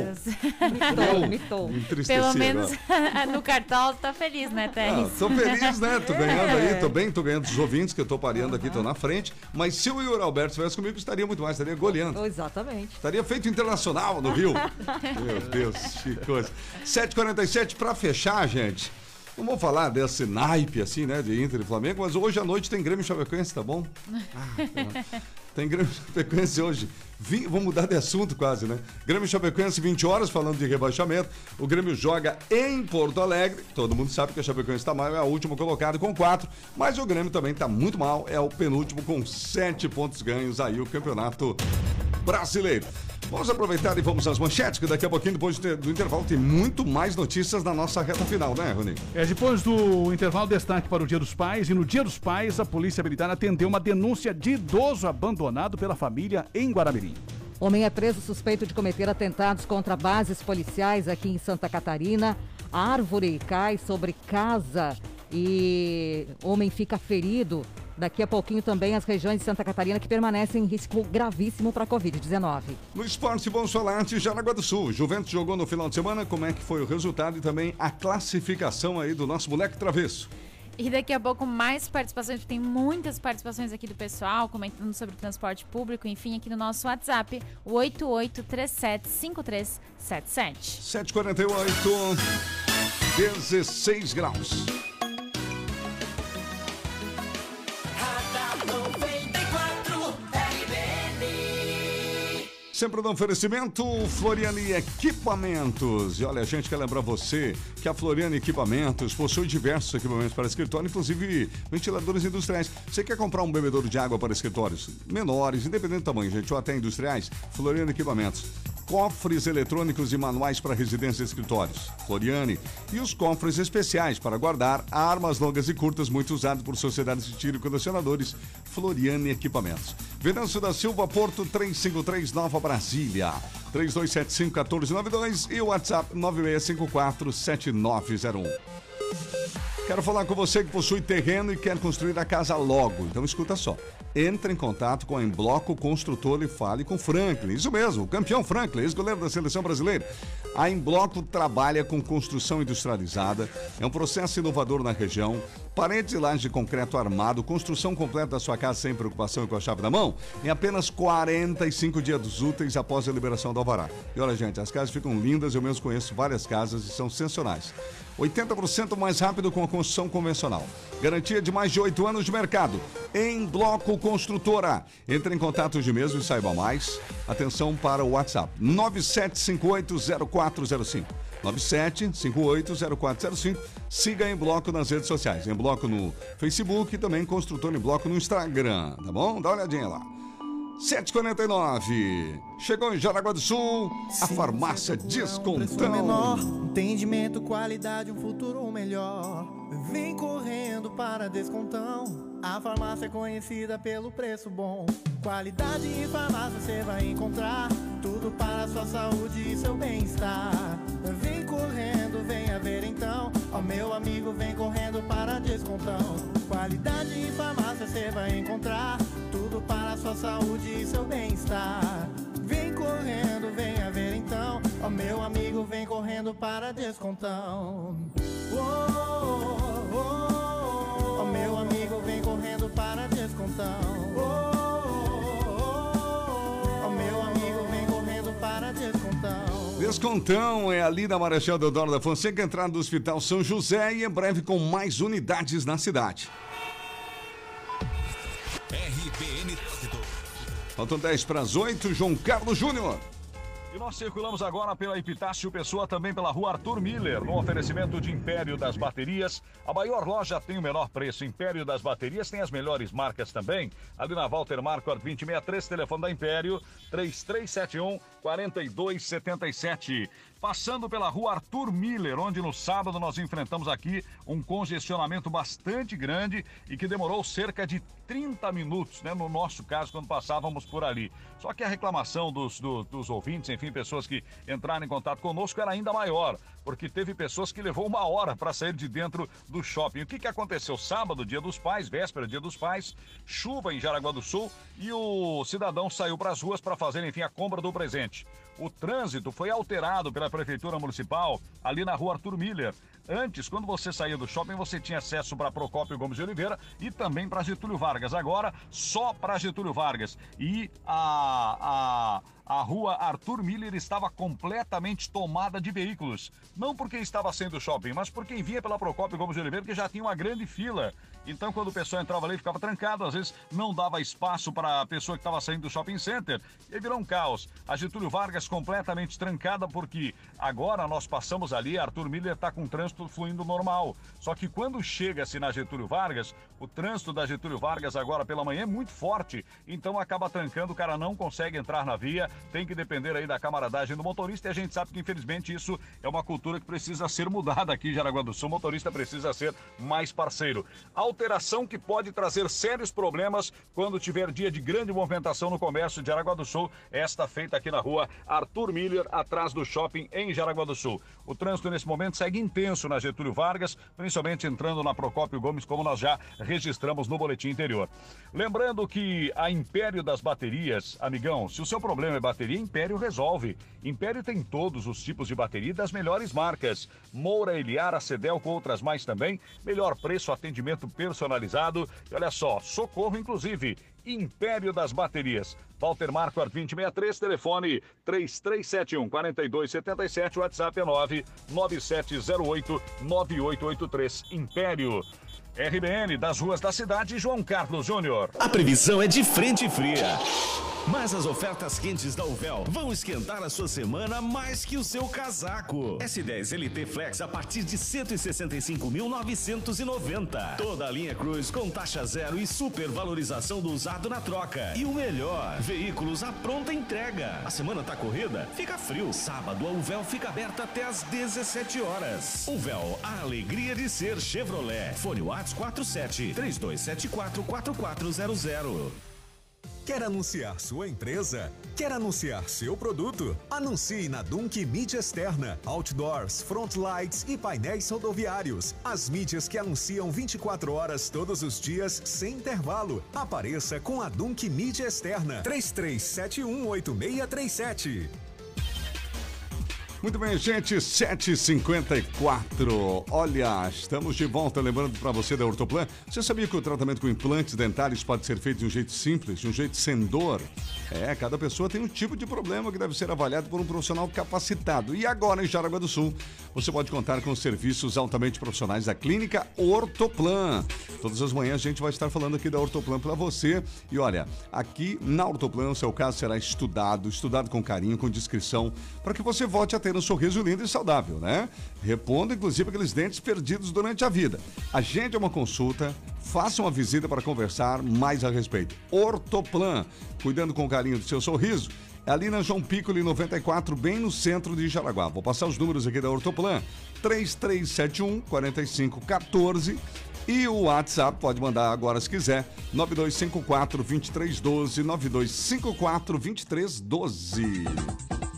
Mitou, mitou. Pelo menos [LAUGHS] no cartão tá feliz, né, Ah, Teres? tô feliz, né? Tô ganhando É. aí, tô [LAUGHS] bem, tô ganhando os ouvintes que eu tô pareando aqui, tô na frente. Mas se o Yuri Alberto estivesse comigo, estaria muito mais, estaria goleando. Oh, Exatamente. Estaria feito internacional no Rio. [LAUGHS] Meu Deus, que coisa. 7h47 pra fechar, gente. Não vamos falar desse naipe assim, né, de Inter e Flamengo, mas hoje à noite tem Grêmio Chapecoense, tá bom? [LAUGHS] Ah, tá. Tem Grêmio Chapecoense hoje. Vim, vamos mudar de assunto quase, né? Grêmio Chapecoense, 20 horas, falando de rebaixamento. O Grêmio joga em Porto Alegre. Todo mundo sabe que a Chapecoense está mal, é a última colocada com 4. Mas o Grêmio também está muito mal, é o penúltimo com 7 pontos ganhos aí o campeonato brasileiro. Vamos aproveitar e vamos às manchetes, que daqui a pouquinho, depois do intervalo, tem muito mais notícias na nossa reta final, né, Rony? É, depois do intervalo, destaque para o Dia dos Pais. E no Dia dos Pais, a Polícia Militar atendeu uma denúncia de idoso abandonado pela família em Guaramirim. Homem é preso suspeito de cometer atentados contra bases policiais aqui em Santa Catarina. Árvore cai sobre casa e homem fica ferido. Daqui a pouquinho também as regiões de Santa Catarina que permanecem em risco gravíssimo para a Covid-19. No esporte, de Jaraguá do Sul. Juventus jogou no final de semana, como é que foi o resultado e também a classificação aí do nosso moleque travesso. E daqui a pouco mais participações, tem muitas participações aqui do pessoal comentando sobre o transporte público, enfim, aqui no nosso WhatsApp, o 88375377. 7h48, 16 graus. Sempre no oferecimento Floriane Equipamentos. E olha, a gente quer lembrar você que a Floriane Equipamentos possui diversos equipamentos para escritório, inclusive ventiladores industriais. Você quer comprar um bebedouro de água para escritórios menores, independente do tamanho, gente, ou até industriais? Floriane Equipamentos. Cofres eletrônicos e manuais para residências e escritórios. Floriane. E os cofres especiais para guardar armas longas e curtas, muito usados por sociedades de tiro e condicionadores. Floriane Equipamentos. Venâncio da Silva, Porto 353, Nova Brasília. 3275-1492 e o WhatsApp 9654-7901. Quero falar com você que possui terreno e quer construir a casa logo. Então escuta só. Entre em contato com a Embloco Construtor e fale com Franklin. Isso mesmo, o campeão Franklin, ex-goleiro da seleção brasileira. A Embloco trabalha com construção industrializada, é um processo inovador na região. Paredes e lajes de concreto armado, construção completa da sua casa sem preocupação e com a chave na mão, em apenas 45 dias úteis após a liberação do Alvará. E olha, gente, as casas ficam lindas, eu mesmo conheço várias casas e são sensacionais. 80% mais rápido com a construção convencional. Garantia de mais de 8 anos de mercado. Em Bloco Construtora. Entre em contato hoje mesmo e saiba mais. Atenção para o WhatsApp. 97580405. 97580405. Siga em Bloco nas redes sociais. Em Bloco no Facebook e também Construtor em Bloco no Instagram. Tá bom? Dá uma olhadinha lá. 749. Chegou em Jaraguá do Sul, a farmácia Descontão. menor, entendimento, qualidade, um futuro melhor. Vem correndo para Descontão. A farmácia é conhecida pelo preço bom. Qualidade em farmácia você vai encontrar. Tudo para a sua saúde e seu bem-estar. Vem correndo, venha ver então. Ó meu amigo, vem correndo para Descontão. Qualidade em farmácia você vai encontrar. Tudo para a sua saúde e seu bem-estar. Vem correndo, venha ver então. Ó meu amigo, vem correndo para Descontão. Oh, oh, oh, oh. Ó meu amigo, vem correndo para Descontão. Descontão. É ali da Marechal Deodoro da Fonseca, entrada do Hospital São José e em breve com mais unidades na cidade. RBN. Faltam 10 para as 8, João Carlos Júnior. E nós circulamos agora pela Epitácio Pessoa, também pela rua Arthur Miller, no oferecimento de Império das Baterias. A maior loja tem o menor preço. Império das Baterias tem as melhores marcas também. Ali na Walter Marco 2063, telefone da Império, 3371 4277 passando pela rua Arthur Miller, onde no sábado nós enfrentamos aqui um congestionamento bastante grande e que demorou cerca de 30 minutos, né? No nosso caso, quando passávamos por ali. Só que a reclamação dos, do, dos ouvintes, enfim, pessoas que entraram em contato conosco era ainda maior, porque teve pessoas que levou uma hora para sair de dentro do shopping. O que, que aconteceu? Sábado, dia dos pais, véspera, dia dos pais, chuva em Jaraguá do Sul e o cidadão saiu para as ruas para fazer, enfim, a compra do presente. O trânsito foi alterado pela Prefeitura Municipal ali na rua Arthur Miller. Antes, quando você saía do shopping, você tinha acesso para Procópio Gomes de Oliveira e também para Getúlio Vargas. Agora, só para Getúlio Vargas. E a, a, a rua Arthur Miller estava completamente tomada de veículos. Não porque estava sendo shopping, mas por quem vinha pela Procópio Gomes de Oliveira, que já tinha uma grande fila. Então, quando o pessoal entrava ali, ficava trancado, às vezes não dava espaço para a pessoa que estava saindo do shopping center. E virou um caos. A Getúlio Vargas completamente trancada, porque agora nós passamos ali, Arthur Miller está com o trânsito fluindo normal. Só que quando chega-se na Getúlio Vargas, o trânsito da Getúlio Vargas agora pela manhã é muito forte. Então acaba trancando, o cara não consegue entrar na via, tem que depender aí da camaradagem do motorista. E a gente sabe que, infelizmente, isso é uma cultura que precisa ser mudada aqui em Jaraguá do Sul. O motorista precisa ser mais parceiro. Alteração que pode trazer sérios problemas quando tiver dia de grande movimentação no comércio de Jaraguá do Sul. Esta feita aqui na rua Arthur Miller, atrás do shopping em Jaraguá do Sul. O trânsito nesse momento segue intenso na Getúlio Vargas, principalmente entrando na Procópio Gomes, como nós já registramos no boletim interior. Lembrando que a Império das Baterias, amigão, se o seu problema é bateria, Império resolve. Império tem todos os tipos de bateria das melhores marcas. Moura, Eliara, Cedel com outras mais também. Melhor preço, atendimento personalizado. E olha só, socorro inclusive. Império das Baterias. Walter Marco 2063, telefone 3371 4277, WhatsApp é 99708 9883. Império. RBN das ruas da cidade, João Carlos Júnior. A previsão é de frente fria. Mas as ofertas quentes da Uvel vão esquentar a sua semana mais que o seu casaco. S10 LT Flex a partir de 165.990. Toda a linha Cruz com taxa zero e supervalorização do usado na troca. E o melhor, veículos à pronta entrega. A semana tá corrida? Fica frio. Sábado a Uvel fica aberta até às 17 horas. Uvel, a alegria de ser Chevrolet. Fone Whats 47 3274 4400. Quer anunciar sua empresa? Quer anunciar seu produto? Anuncie na Dunk Mídia Externa, Outdoors, Front Lights e painéis rodoviários. As mídias que anunciam 24 horas todos os dias, sem intervalo. Apareça com a Dunk Mídia Externa. 33718637. Muito bem, gente, 7h54. Olha, estamos de volta. Lembrando para você da Ortoplan, você sabia que o tratamento com implantes dentários pode ser feito de um jeito simples, de um jeito sem dor? É, cada pessoa tem um tipo de problema que deve ser avaliado por um profissional capacitado. E agora, em Jaraguá do Sul, você pode contar com os serviços altamente profissionais da clínica Ortoplan. Todas as manhãs a gente vai estar falando aqui da Ortoplan para você. E olha, aqui na Ortoplan o seu caso será estudado, estudado com carinho, com discrição, para que você volte a ter um sorriso lindo e saudável, né? Repondo, inclusive, aqueles dentes perdidos durante a vida. Agende uma consulta, faça uma visita para conversar mais a respeito. Ortoplan, cuidando com carinho do seu sorriso. É ali na João Piccoli 94, bem no centro de Jaraguá. Vou passar os números aqui da Ortoplan. 3371 4514 e o WhatsApp pode mandar agora se quiser, 9254 2312, 9254 2312.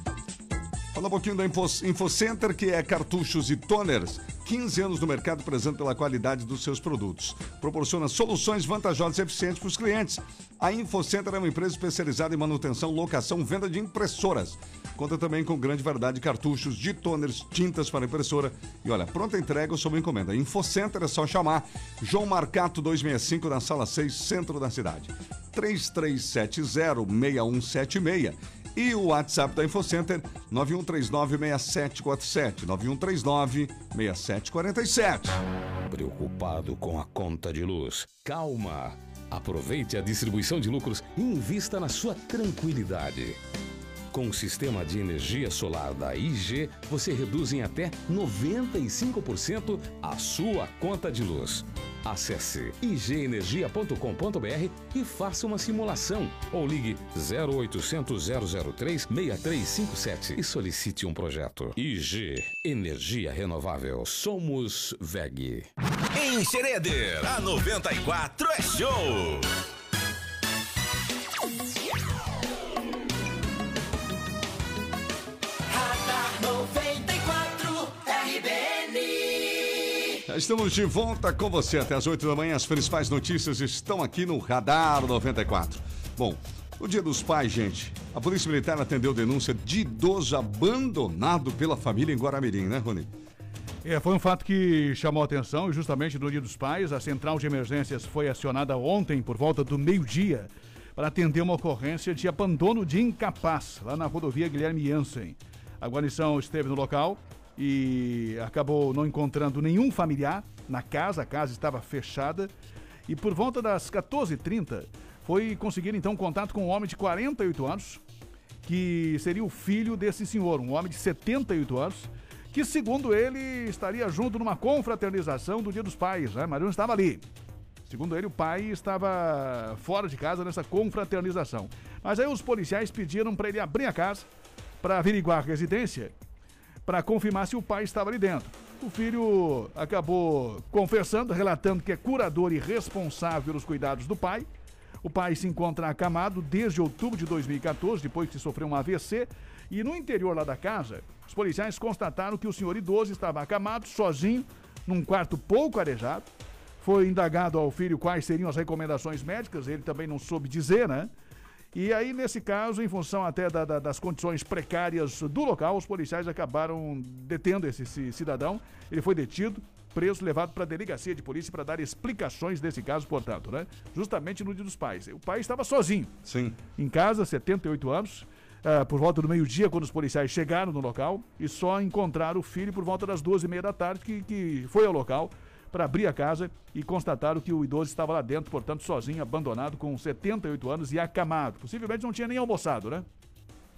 Fala um pouquinho da Info, InfoCenter, que é cartuchos e toners. 15 anos no mercado prezando pela qualidade dos seus produtos. Proporciona soluções vantajosas e eficientes para os clientes. A InfoCenter é uma empresa especializada em manutenção, locação, venda de impressoras. Conta também com grande variedade de cartuchos, de toners, tintas para impressora. E olha, pronta entrega ou sob encomenda. InfoCenter é só chamar. João Marcato 265 na sala 6, centro da cidade. 3370 6176. E o WhatsApp da InfoCenter, 9139-6747. 9139-6747. Preocupado com a conta de luz? Calma! Aproveite a distribuição de lucros e invista na sua tranquilidade. Com o sistema de energia solar da IG, você reduz em até 95% a sua conta de luz. Acesse igenergia.com.br e faça uma simulação ou ligue 0800 003 6357 e solicite um projeto. IG Energia Renovável. Somos VEG. Em Xereder, a 94 é show! Estamos de volta com você até as 8 da manhã. As principais notícias estão aqui no Radar 94. Bom, no Dia dos Pais, gente, a Polícia Militar atendeu denúncia de idoso abandonado pela família em Guaramirim, né, Rony? É, foi um fato que chamou a atenção e justamente no Dia dos Pais, a central de emergências foi acionada ontem por volta do meio-dia para atender uma ocorrência de abandono de incapaz lá na rodovia Guilherme Jansen. A guarnição esteve no local e acabou não encontrando nenhum familiar na casa, a casa estava fechada e por volta das 14h30 foi conseguir então contato com um homem de 48 anos que seria o filho desse senhor, um homem de 78 anos que, segundo ele, estaria junto numa confraternização do Dia dos Pais, né? Mas não estava ali. Segundo ele, o pai estava fora de casa nessa confraternização. Mas aí os policiais pediram para ele abrir a casa para averiguar a residência, para confirmar se o pai estava ali dentro. O filho acabou confessando, relatando que é curador e responsável pelos cuidados do pai. O pai se encontra acamado desde outubro de 2014, depois que sofreu um AVC. E no interior lá da casa, os policiais constataram que o senhor idoso estava acamado, sozinho, num quarto pouco arejado. Foi indagado ao filho quais seriam as recomendações médicas, ele também não soube dizer, né? E aí, nesse caso, em função até da- da- das condições precárias do local, os policiais acabaram detendo esse, esse cidadão. Ele foi detido, preso, levado para a delegacia de polícia para dar explicações desse caso, portanto, né? Justamente no dia dos pais. O pai estava sozinho. Sim. Em casa, 78 anos. ah, por volta do meio-dia, quando os policiais chegaram no local, e só encontraram o filho por volta das duas e meia da tarde, que, que foi ao local para abrir a casa e constataram que o idoso estava lá dentro, portanto, sozinho, abandonado, com 78 anos e acamado. Possivelmente não tinha nem almoçado, né?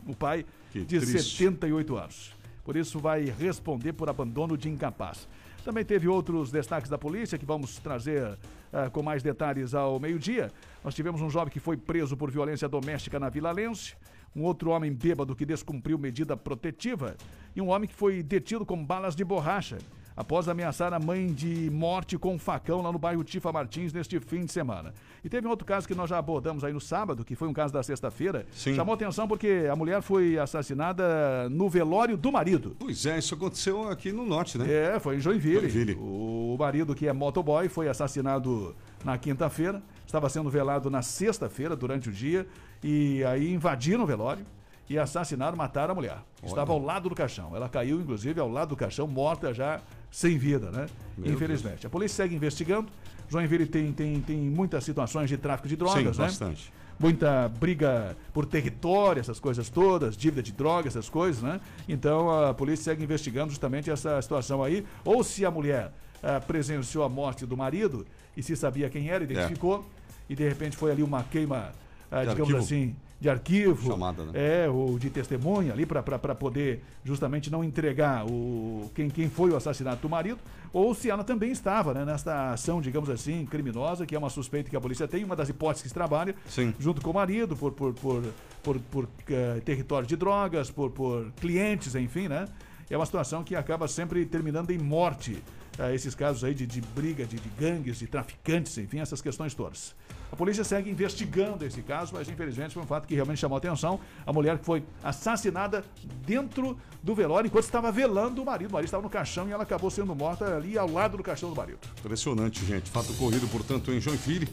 O pai Que de triste. 78 anos. Por isso vai responder por abandono de incapaz. Também teve outros destaques da polícia que vamos trazer ah, com mais detalhes ao meio-dia. Nós tivemos um jovem que foi preso por violência doméstica na Vila Lense, um outro homem bêbado que descumpriu medida protetiva e um homem que foi detido com balas de borracha após ameaçar a mãe de morte com um facão lá no bairro Tifa Martins neste fim de semana. E teve um outro caso que nós já abordamos aí no sábado, que foi um caso da sexta-feira. Chamou atenção porque a mulher foi assassinada no velório do marido. Pois é, isso aconteceu aqui no norte, né? É, foi em Joinville. Joinville. O marido, que é motoboy, foi assassinado na quinta-feira. Estava sendo velado na sexta-feira, durante o dia. E aí invadiram o velório e assassinaram, mataram a mulher. Estava ao lado do caixão. Ela caiu, inclusive, ao lado do caixão, morta já sem vida, né? Meu Infelizmente. A polícia segue investigando. Joinville tem, tem, tem muitas situações de tráfico de drogas, Sim, né? bastante. muita briga por território, essas coisas todas, dívida de drogas, essas coisas, né? Então a polícia segue investigando justamente essa situação aí. Ou se a mulher ah, presenciou a morte do marido e se sabia quem era, identificou, e de repente foi ali uma queima, ah, De digamos arquivo. assim, de arquivo. Chamada, né? É, ou de testemunha ali para poder justamente não entregar o, quem, quem foi o assassinato do marido, ou se ela também estava né, nesta ação, digamos assim, criminosa, que é uma suspeita que a polícia tem, uma das hipóteses que trabalha, Sim. junto com o marido, por, por, por, por, por, eh, território de drogas, por, por clientes, enfim, né? É uma situação que acaba sempre terminando em morte. eh, esses casos aí de, de briga, de, de gangues, de traficantes, enfim, essas questões todas. A polícia segue investigando esse caso, mas infelizmente foi um fato que realmente chamou a atenção. A mulher que foi assassinada dentro do velório enquanto estava velando o marido. O marido estava no caixão e ela acabou sendo morta ali ao lado do caixão do marido. Impressionante, gente. Fato corrido, portanto, em Joinville.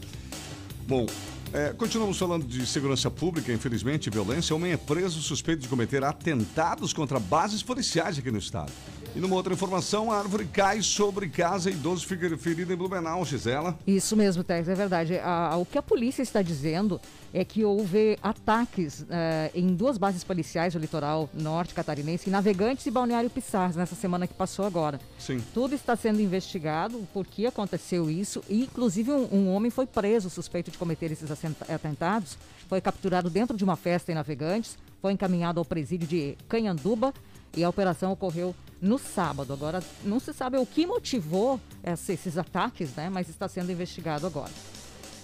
Bom, é, continuamos falando de segurança pública, infelizmente, violência. Homem é preso suspeito de cometer atentados contra bases policiais aqui no estado. E numa outra informação, a árvore cai sobre casa e idoso fica ferido em Blumenau, Gisela. Isso mesmo, Tex, é verdade. A- o que a polícia está dizendo é que houve ataques eh, em duas bases policiais do litoral norte catarinense, em Navegantes e Balneário Pissarras, nessa semana que passou agora. Sim. Tudo está sendo investigado, por que aconteceu isso, e inclusive um, um homem foi preso suspeito de cometer esses atentados, foi capturado dentro de uma festa em Navegantes, foi encaminhado ao presídio de Canhanduba e a operação ocorreu no sábado. Agora, não se sabe o que motivou esses ataques, né? Mas está sendo investigado agora.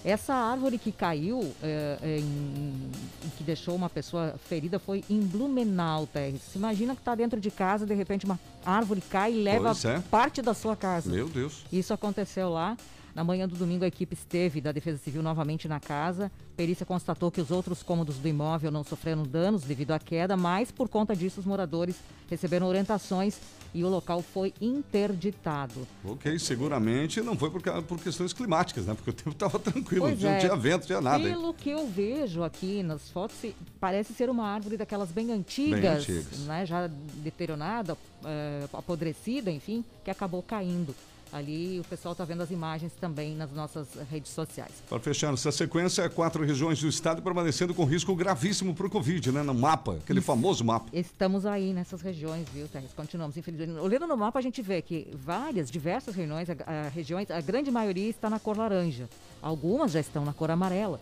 Essa árvore que caiu, é, em- que deixou uma pessoa ferida, foi em Blumenau, Terres. Se imagina que está dentro de casa, de repente uma árvore cai e leva é. parte da sua casa. Meu Deus. Isso aconteceu lá. Na manhã do domingo, a equipe esteve da Defesa Civil novamente na casa. Perícia constatou que os outros cômodos do imóvel não sofreram danos devido à queda, mas por conta disso, os moradores receberam orientações e o local foi interditado. Ok, seguramente não foi por, por questões climáticas, né? Porque o [LAUGHS] tempo estava tranquilo, Pois não é. tinha vento, não tinha nada. hein? Pelo que eu vejo aqui nas fotos, parece ser uma árvore daquelas bem antigas, antigas. né, já deteriorada, eh, apodrecida, enfim, que acabou caindo. Ali o pessoal está vendo as imagens também nas nossas redes sociais. Para fechar essa sequência, quatro regiões do estado permanecendo com risco gravíssimo para o Covid, né? No mapa, aquele famoso mapa. Estamos aí nessas regiões, viu, Terres? Continuamos, infelizmente. Olhando no mapa, a gente vê que várias, diversas regiões, a, a regiões, a grande maioria está na cor laranja. Algumas já estão na cor amarela.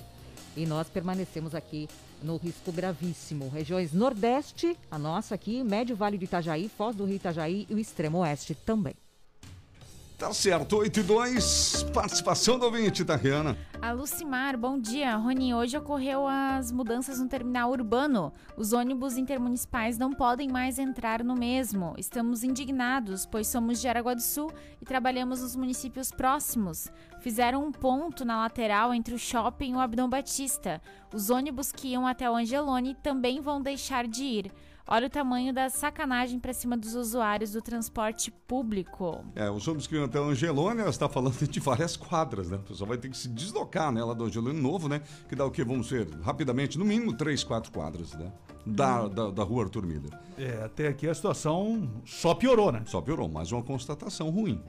E nós permanecemos aqui no risco gravíssimo. Regiões Nordeste, a nossa aqui, Médio Vale do Itajaí, Foz do Rio Itajaí e o Extremo Oeste também. Tá certo, 8 e 2, participação do ouvinte, Tariana. A Lucimar, bom dia. Rony, hoje ocorreu as mudanças no terminal urbano. Os ônibus intermunicipais não podem mais entrar no mesmo. Estamos indignados, pois somos de Aragua do Sul e trabalhamos nos municípios próximos. Fizeram um ponto na lateral entre o shopping e o Abdão Batista. Os ônibus que iam até o Angelone também vão deixar de ir. Olha o tamanho da sacanagem para cima dos usuários do transporte público. É, os ônibus que iam até Angelônia, ela está falando de várias quadras, né? O pessoal vai ter que se deslocar, né? Lá do Angelônia Novo, né? Que dá o quê? Vamos ver, rapidamente, no mínimo três, quatro quadras, né? Da, da, da rua Arthur Miller. É, até aqui a situação só piorou, né? Só piorou, mais uma constatação ruim.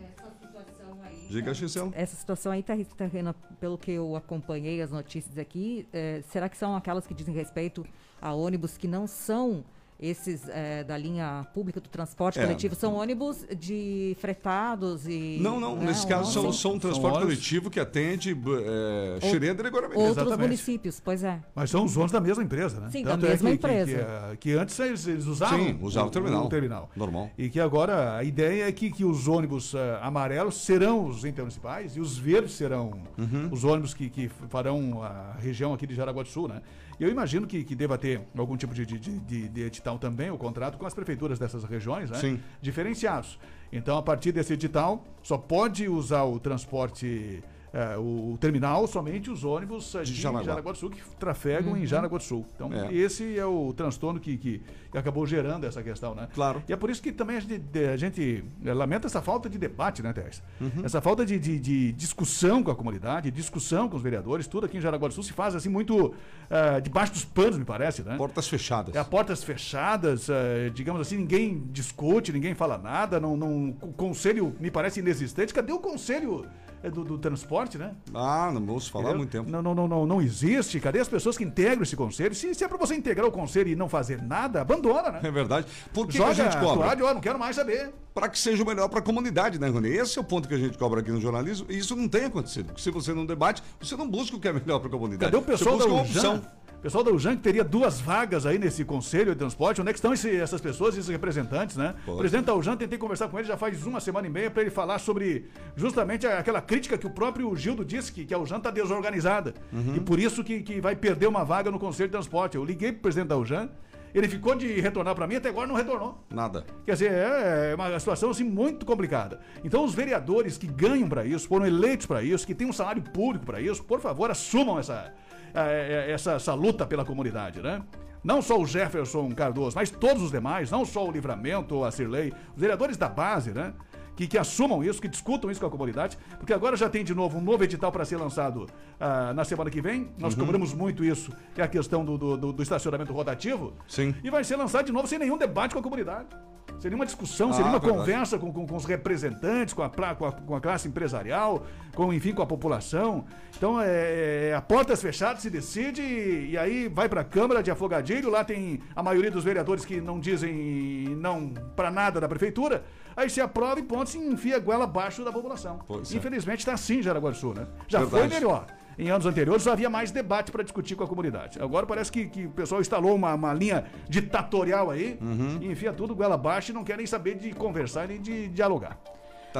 Diga, Gisela. Essa situação aí, Terri- Terrena, pelo que eu acompanhei as notícias aqui, eh, será que são aquelas que dizem respeito a ônibus que não são esses eh, da linha pública do transporte É. coletivo? São ônibus de fretados e... Não, não, né, nesse caso são, são um transporte ônibus. coletivo que atende é, Xereda e Guaramirim. Outros Exatamente. municípios, pois é. Mas são os ônibus da mesma empresa, né? Sim, da Tanto é mesma que- que- empresa. Que, eh, que antes eles, eles usavam, Sim, usavam o terminal. terminal. Normal. E que agora a ideia é que, que os ônibus eh, amarelos serão os intermunicipais e os verdes serão Uhum. os ônibus que, que farão a região aqui de Jaraguá do Sul, né? Eu imagino que, que deva ter algum tipo de, de, de- de, de edital também, o contrato com as prefeituras dessas regiões, né? Sim. Diferenciados. Então, a partir desse edital, só pode usar o transporte, eh, o, o terminal, somente os ônibus eh, de, Jaraguá. Jaraguá do Sul que trafegam em Jaraguá do Sul. Então, É. esse é o transtorno que, que, acabou gerando essa questão, né? Claro. E é por isso que também a gente, de- a gente, eh, lamenta essa falta de debate, né, Teres? Uhum. Essa falta de, de- de discussão com a comunidade, discussão com os vereadores, tudo aqui em Jaraguá do Sul se faz assim muito eh, debaixo dos panos, me parece, né? Portas fechadas. É, portas fechadas, eh, digamos assim, ninguém discute, ninguém fala nada, não, não, o conselho me parece inexistente. Cadê o conselho do, do transporte, né? Ah, não se falar há Entendeu? muito tempo. Não, não, não, não, não existe. Cadê as pessoas que integram esse conselho? Se, se é pra você integrar o conselho e não fazer nada, abandona, né? É verdade. Por que, que a gente cobra? toalha, ó, não quero mais saber. Para que seja o melhor para a comunidade, né, Rony? Esse é o ponto que a gente cobra aqui no jornalismo e isso não tem acontecido. Porque se você não debate, você não busca o que é melhor para a comunidade. Cadê o pessoal você da busca uma UJAN? opção. O pessoal da UJAN que teria duas vagas aí nesse conselho de transporte. Onde é que estão esse- essas pessoas, esses representantes, né? O presidente da UJAN, tentei conversar com ele já faz uma semana e meia para ele falar sobre justamente aquela crítica que o próprio Gildo disse, que, que a UJAN está desorganizada. Uhum. E por isso que, que vai perder uma vaga no conselho de transporte. Eu liguei pro presidente da UJAN, ele ficou de retornar para mim, até agora não retornou. Nada. Quer dizer, é uma situação assim muito complicada. Então, os vereadores que ganham para isso, foram eleitos para isso, que têm um salário público para isso, por favor, assumam essa, essa, essa luta pela comunidade, né? Não só o Jefferson Cardoso, mas todos os demais, não só o Livramento a Cirlei, os vereadores da base, né? Que, que assumam isso, que discutam isso com a comunidade, porque agora já tem de novo um novo edital para ser lançado ah, na semana que vem. Nós Uhum. cobramos muito isso, que é a questão do, do, do- do estacionamento rotativo. Sim. E vai ser lançado de novo sem nenhum debate com a comunidade. Sem nenhuma discussão, Ah, nenhuma verdade. conversa com, com- com os representantes, com a, com, a, com a classe empresarial, com, enfim, com a população. Então, é, é a portas fechadas se decide e, e aí vai para a Câmara de Afogadilho. Lá tem a maioria dos vereadores que não dizem não para nada da prefeitura. Aí se aprova e ponto, se enfia a goela abaixo da população. Pois é. Infelizmente está assim em Jaraguá do Sul, né? Já Verdade. foi melhor. Em anos anteriores havia mais debate para discutir com a comunidade. Agora parece que, que o pessoal instalou uma, uma linha ditatorial aí, Uhum. e enfia tudo goela abaixo e não quer nem saber de conversar nem de dialogar.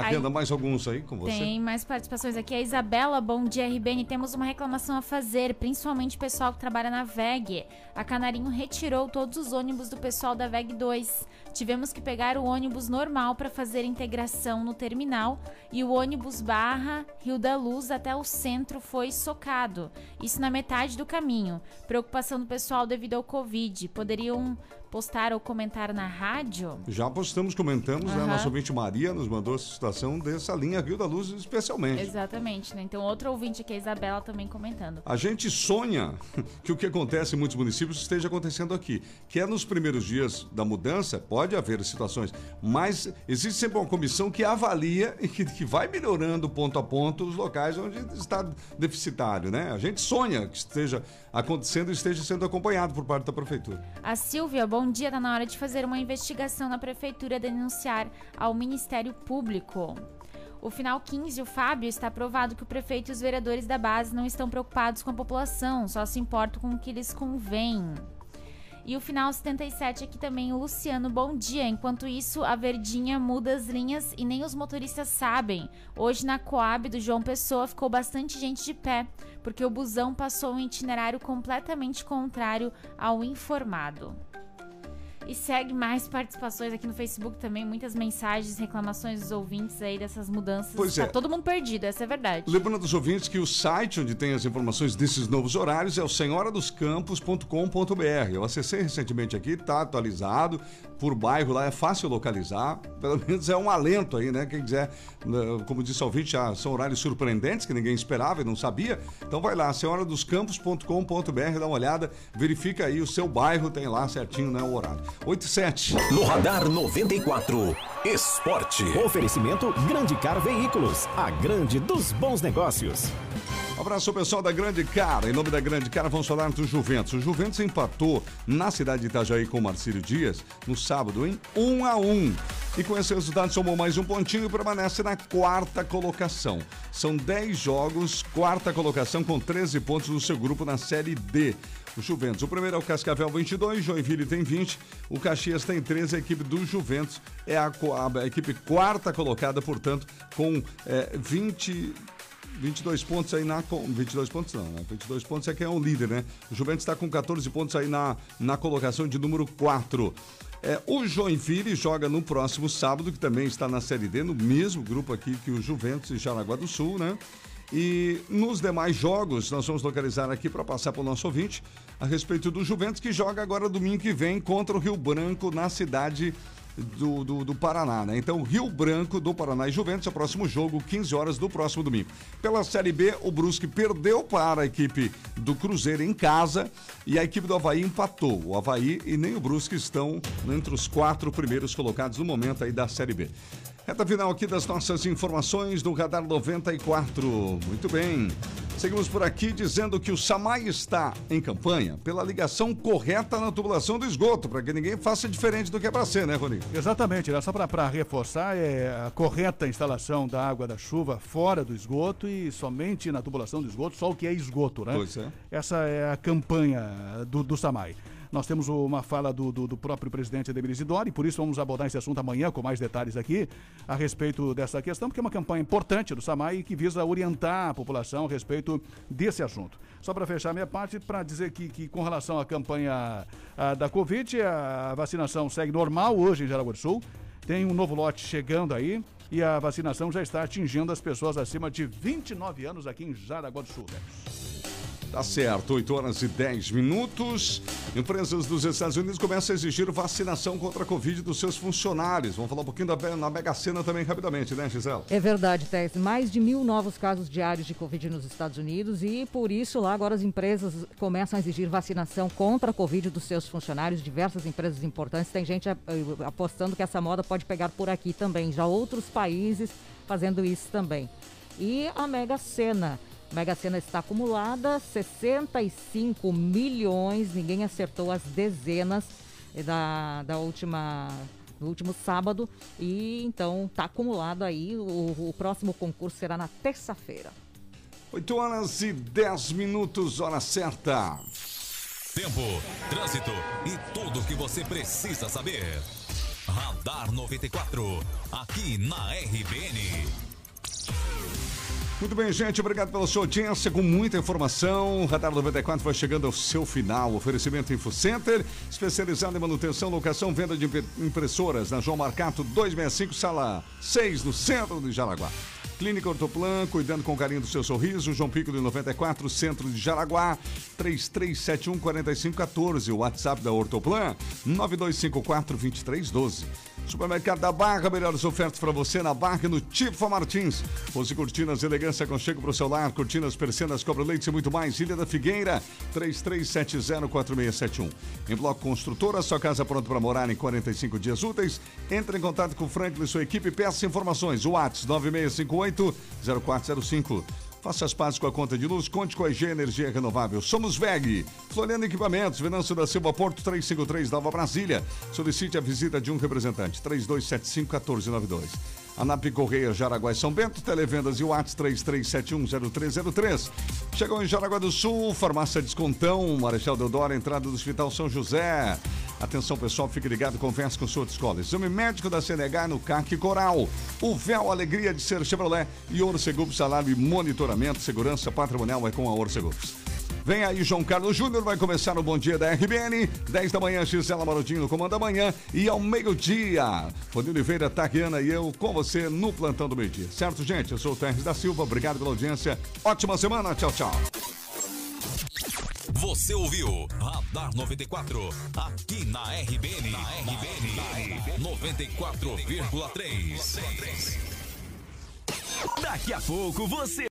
Tá Aí- vendo mais alguns aí com você? Tem mais participações aqui. A Isabela, bom dia, RBN. Temos uma reclamação a fazer, principalmente o pessoal que trabalha na VEG. A Canarinho retirou todos os ônibus do pessoal da VEG 2. Tivemos que pegar o ônibus normal para fazer integração no terminal e o ônibus barra Rio da Luz até o centro foi socado. Isso na metade do caminho. Preocupação do pessoal devido ao Covid. Poderiam postar ou comentar na rádio? Já postamos, comentamos, né? Aham. Nosso ouvinte Maria nos mandou a situação dessa linha Rio da Luz especialmente. Exatamente, né? Então, outro ouvinte aqui, a Isabela, também comentando. A gente sonha [LAUGHS] que o que acontece em muitos municípios esteja acontecendo aqui. Que é nos primeiros dias da mudança, pode haver situações, mas existe sempre uma comissão que avalia [LAUGHS] e que, que vai melhorando ponto a ponto os locais onde está deficitário, né? A gente sonha que esteja acontecendo e esteja sendo acompanhado por parte da prefeitura. A Silvia, bom dia. Tá na hora de fazer uma investigação na prefeitura denunciar ao Ministério Público. O final 15, o Fábio, está provado que o prefeito e os vereadores da base não estão preocupados com a população, só se importam com o que lhes convém. E o final 77 aqui também, o Luciano, bom dia. Enquanto isso, a Verdinha muda as linhas e nem os motoristas sabem. Hoje na Coab do João Pessoa ficou bastante gente de pé, porque o busão passou um itinerário completamente contrário ao informado. E segue mais participações aqui no Facebook também, muitas mensagens, reclamações dos ouvintes aí dessas mudanças. Pois tá é. todo mundo perdido, essa é verdade. Lembrando aos ouvintes que o site onde tem as informações desses novos horários é o senhoradoscampos.com.br. Eu acessei recentemente aqui, está atualizado. Por bairro lá é fácil localizar. Pelo menos é um alento aí, né? Quem quiser, né, como disse o ouvinte, já são horários surpreendentes que ninguém esperava e não sabia. Então vai lá, senhoradoscampos.com.br, dá uma olhada, verifica aí o seu bairro, tem lá certinho né, o horário. 8 e 7. No Radar 94, Esporte. Oferecimento Grande Car Veículos, a grande dos bons negócios. Um abraço ao pessoal da Grande Cara. Em nome da Grande Cara, vamos falar do Juventus. O Juventus empatou na cidade de Itajaí com o Marcílio Dias no sábado em 1 a 1 E com esse resultado somou mais um pontinho e permanece na quarta colocação. São 10 jogos, quarta colocação com 13 pontos no seu grupo na Série D. O Juventus. O primeiro é o Cascavel 22, Joinville tem 20, o Caxias tem 13, a equipe do Juventus é a, a equipe quarta colocada, portanto, com é, 20. 22 pontos aí na. co- 22 pontos não, né? 22 pontos é quem é o líder, né? O Juventus está com 14 pontos aí na, na colocação de número 4. É, o Joinville joga no próximo sábado, que também está na Série D, no mesmo grupo aqui que o Juventus e Jaraguá do Sul, né? E nos demais jogos, nós vamos localizar aqui para passar para o nosso ouvinte a respeito do Juventus, que joga agora domingo que vem contra o Rio Branco na cidade do, do, do Paraná, né? Então, Rio Branco do Paraná e Juventus é o próximo jogo, 15 horas do próximo domingo. Pela Série B, o Brusque perdeu para a equipe do Cruzeiro em casa e a equipe do Havaí empatou. O Havaí e nem o Brusque estão entre os quatro primeiros colocados no momento aí da Série B. Reta final aqui das nossas informações do Radar 94. Muito bem. Seguimos por aqui dizendo que o SAMAI está em campanha pela ligação correta na tubulação do esgoto, para que ninguém faça diferente do que é para ser, né, Rony? Exatamente, né? só para reforçar, é a correta instalação da água da chuva fora do esgoto e somente na tubulação do esgoto, só o que é esgoto, né? Pois é. Essa é a campanha do, do SAMAI. Nós temos uma fala do, do, do próprio presidente Ademir Isidoro e por isso vamos abordar esse assunto amanhã com mais detalhes aqui a respeito dessa questão, porque é uma campanha importante do SAMAI que visa orientar a população a respeito desse assunto. Só para fechar minha parte, para dizer que, que com relação à campanha ah, da Covid, a vacinação segue normal hoje em Jaraguá do Sul. Tem um novo lote chegando aí e a vacinação já está atingindo as pessoas acima de 29 anos aqui em Jaraguá do Sul. né? Tá certo, 8 horas e 10 minutos. Empresas dos Estados Unidos começam a exigir vacinação contra a Covid dos seus funcionários. Vamos falar um pouquinho da na Mega Sena também rapidamente, né, Gisela? É verdade, Tess. Mais de mil novos casos diários de Covid nos Estados Unidos e por isso lá agora as empresas começam a exigir vacinação contra a Covid dos seus funcionários. Diversas empresas importantes. Tem gente eh, apostando que essa moda pode pegar por aqui também. Já outros países fazendo isso também. E a Mega Sena. Mega Sena está acumulada 65 milhões. Ninguém acertou as dezenas da, da última no último sábado e então está acumulado aí. O, o próximo concurso será na terça-feira. 8 horas e 10 minutos, hora certa. Tempo, trânsito e tudo o que você precisa saber. Radar 94, aqui na RBN. Muito bem, gente. Obrigado pela sua audiência com muita informação. Radar 94 vai chegando ao seu final. Oferecimento InfoCenter, especializado em manutenção, locação, venda de impressoras na João Marcato 265, sala 6, no centro de Jaraguá. Clínica Ortoplan, cuidando com carinho do seu sorriso. João Pico de 94, centro de Jaraguá. 3371 4514. O WhatsApp da Ortoplan, 9254 2312. Supermercado da Barra, melhores ofertas para você na Barra e no Tifa Martins. Rose Cortinas, elegância, conchego para o seu lar, cortinas, persianas, cobra leite e muito mais. Ilha da Figueira, 33704671. Em Bloco Construtora, sua casa pronta para morar em 45 dias úteis. Entre em contato com o Franklin e sua equipe, peça informações. WhatsApp 9658 0405. Faça as pazes com a conta de luz, conte com a EG Energia Renovável. Somos VEG. Floriano Equipamentos, Venâncio da Silva Porto 353, Nova Brasília. Solicite a visita de um representante, 3275-1492. ANAP Correia, Jaraguá e São Bento, Televendas e WhatsApp 33710303. Chegou em Jaraguá do Sul, Farmácia Descontão, Marechal Deodoro, entrada do Hospital São José. Atenção pessoal, fique ligado, converse com sua escola. Exame médico da CNH no CAC Coral. O véu Alegria de Ser Chevrolet e Orcegups Salário e Monitoramento, Segurança Patrimonial é com a Orcegups. Vem aí, João Carlos Júnior, vai começar o Bom Dia da RBN. 10 da manhã, Gisela Marodinho no Comando da Manhã. E ao meio-dia, Rony Oliveira, Taquiana e eu com você no Plantão do Meio Dia. Certo, gente? Eu sou o Terres da Silva, obrigado pela audiência. Ótima semana, tchau, tchau. Você ouviu Radar 94, aqui na RBN. Na RBN, 94,3. Daqui a pouco você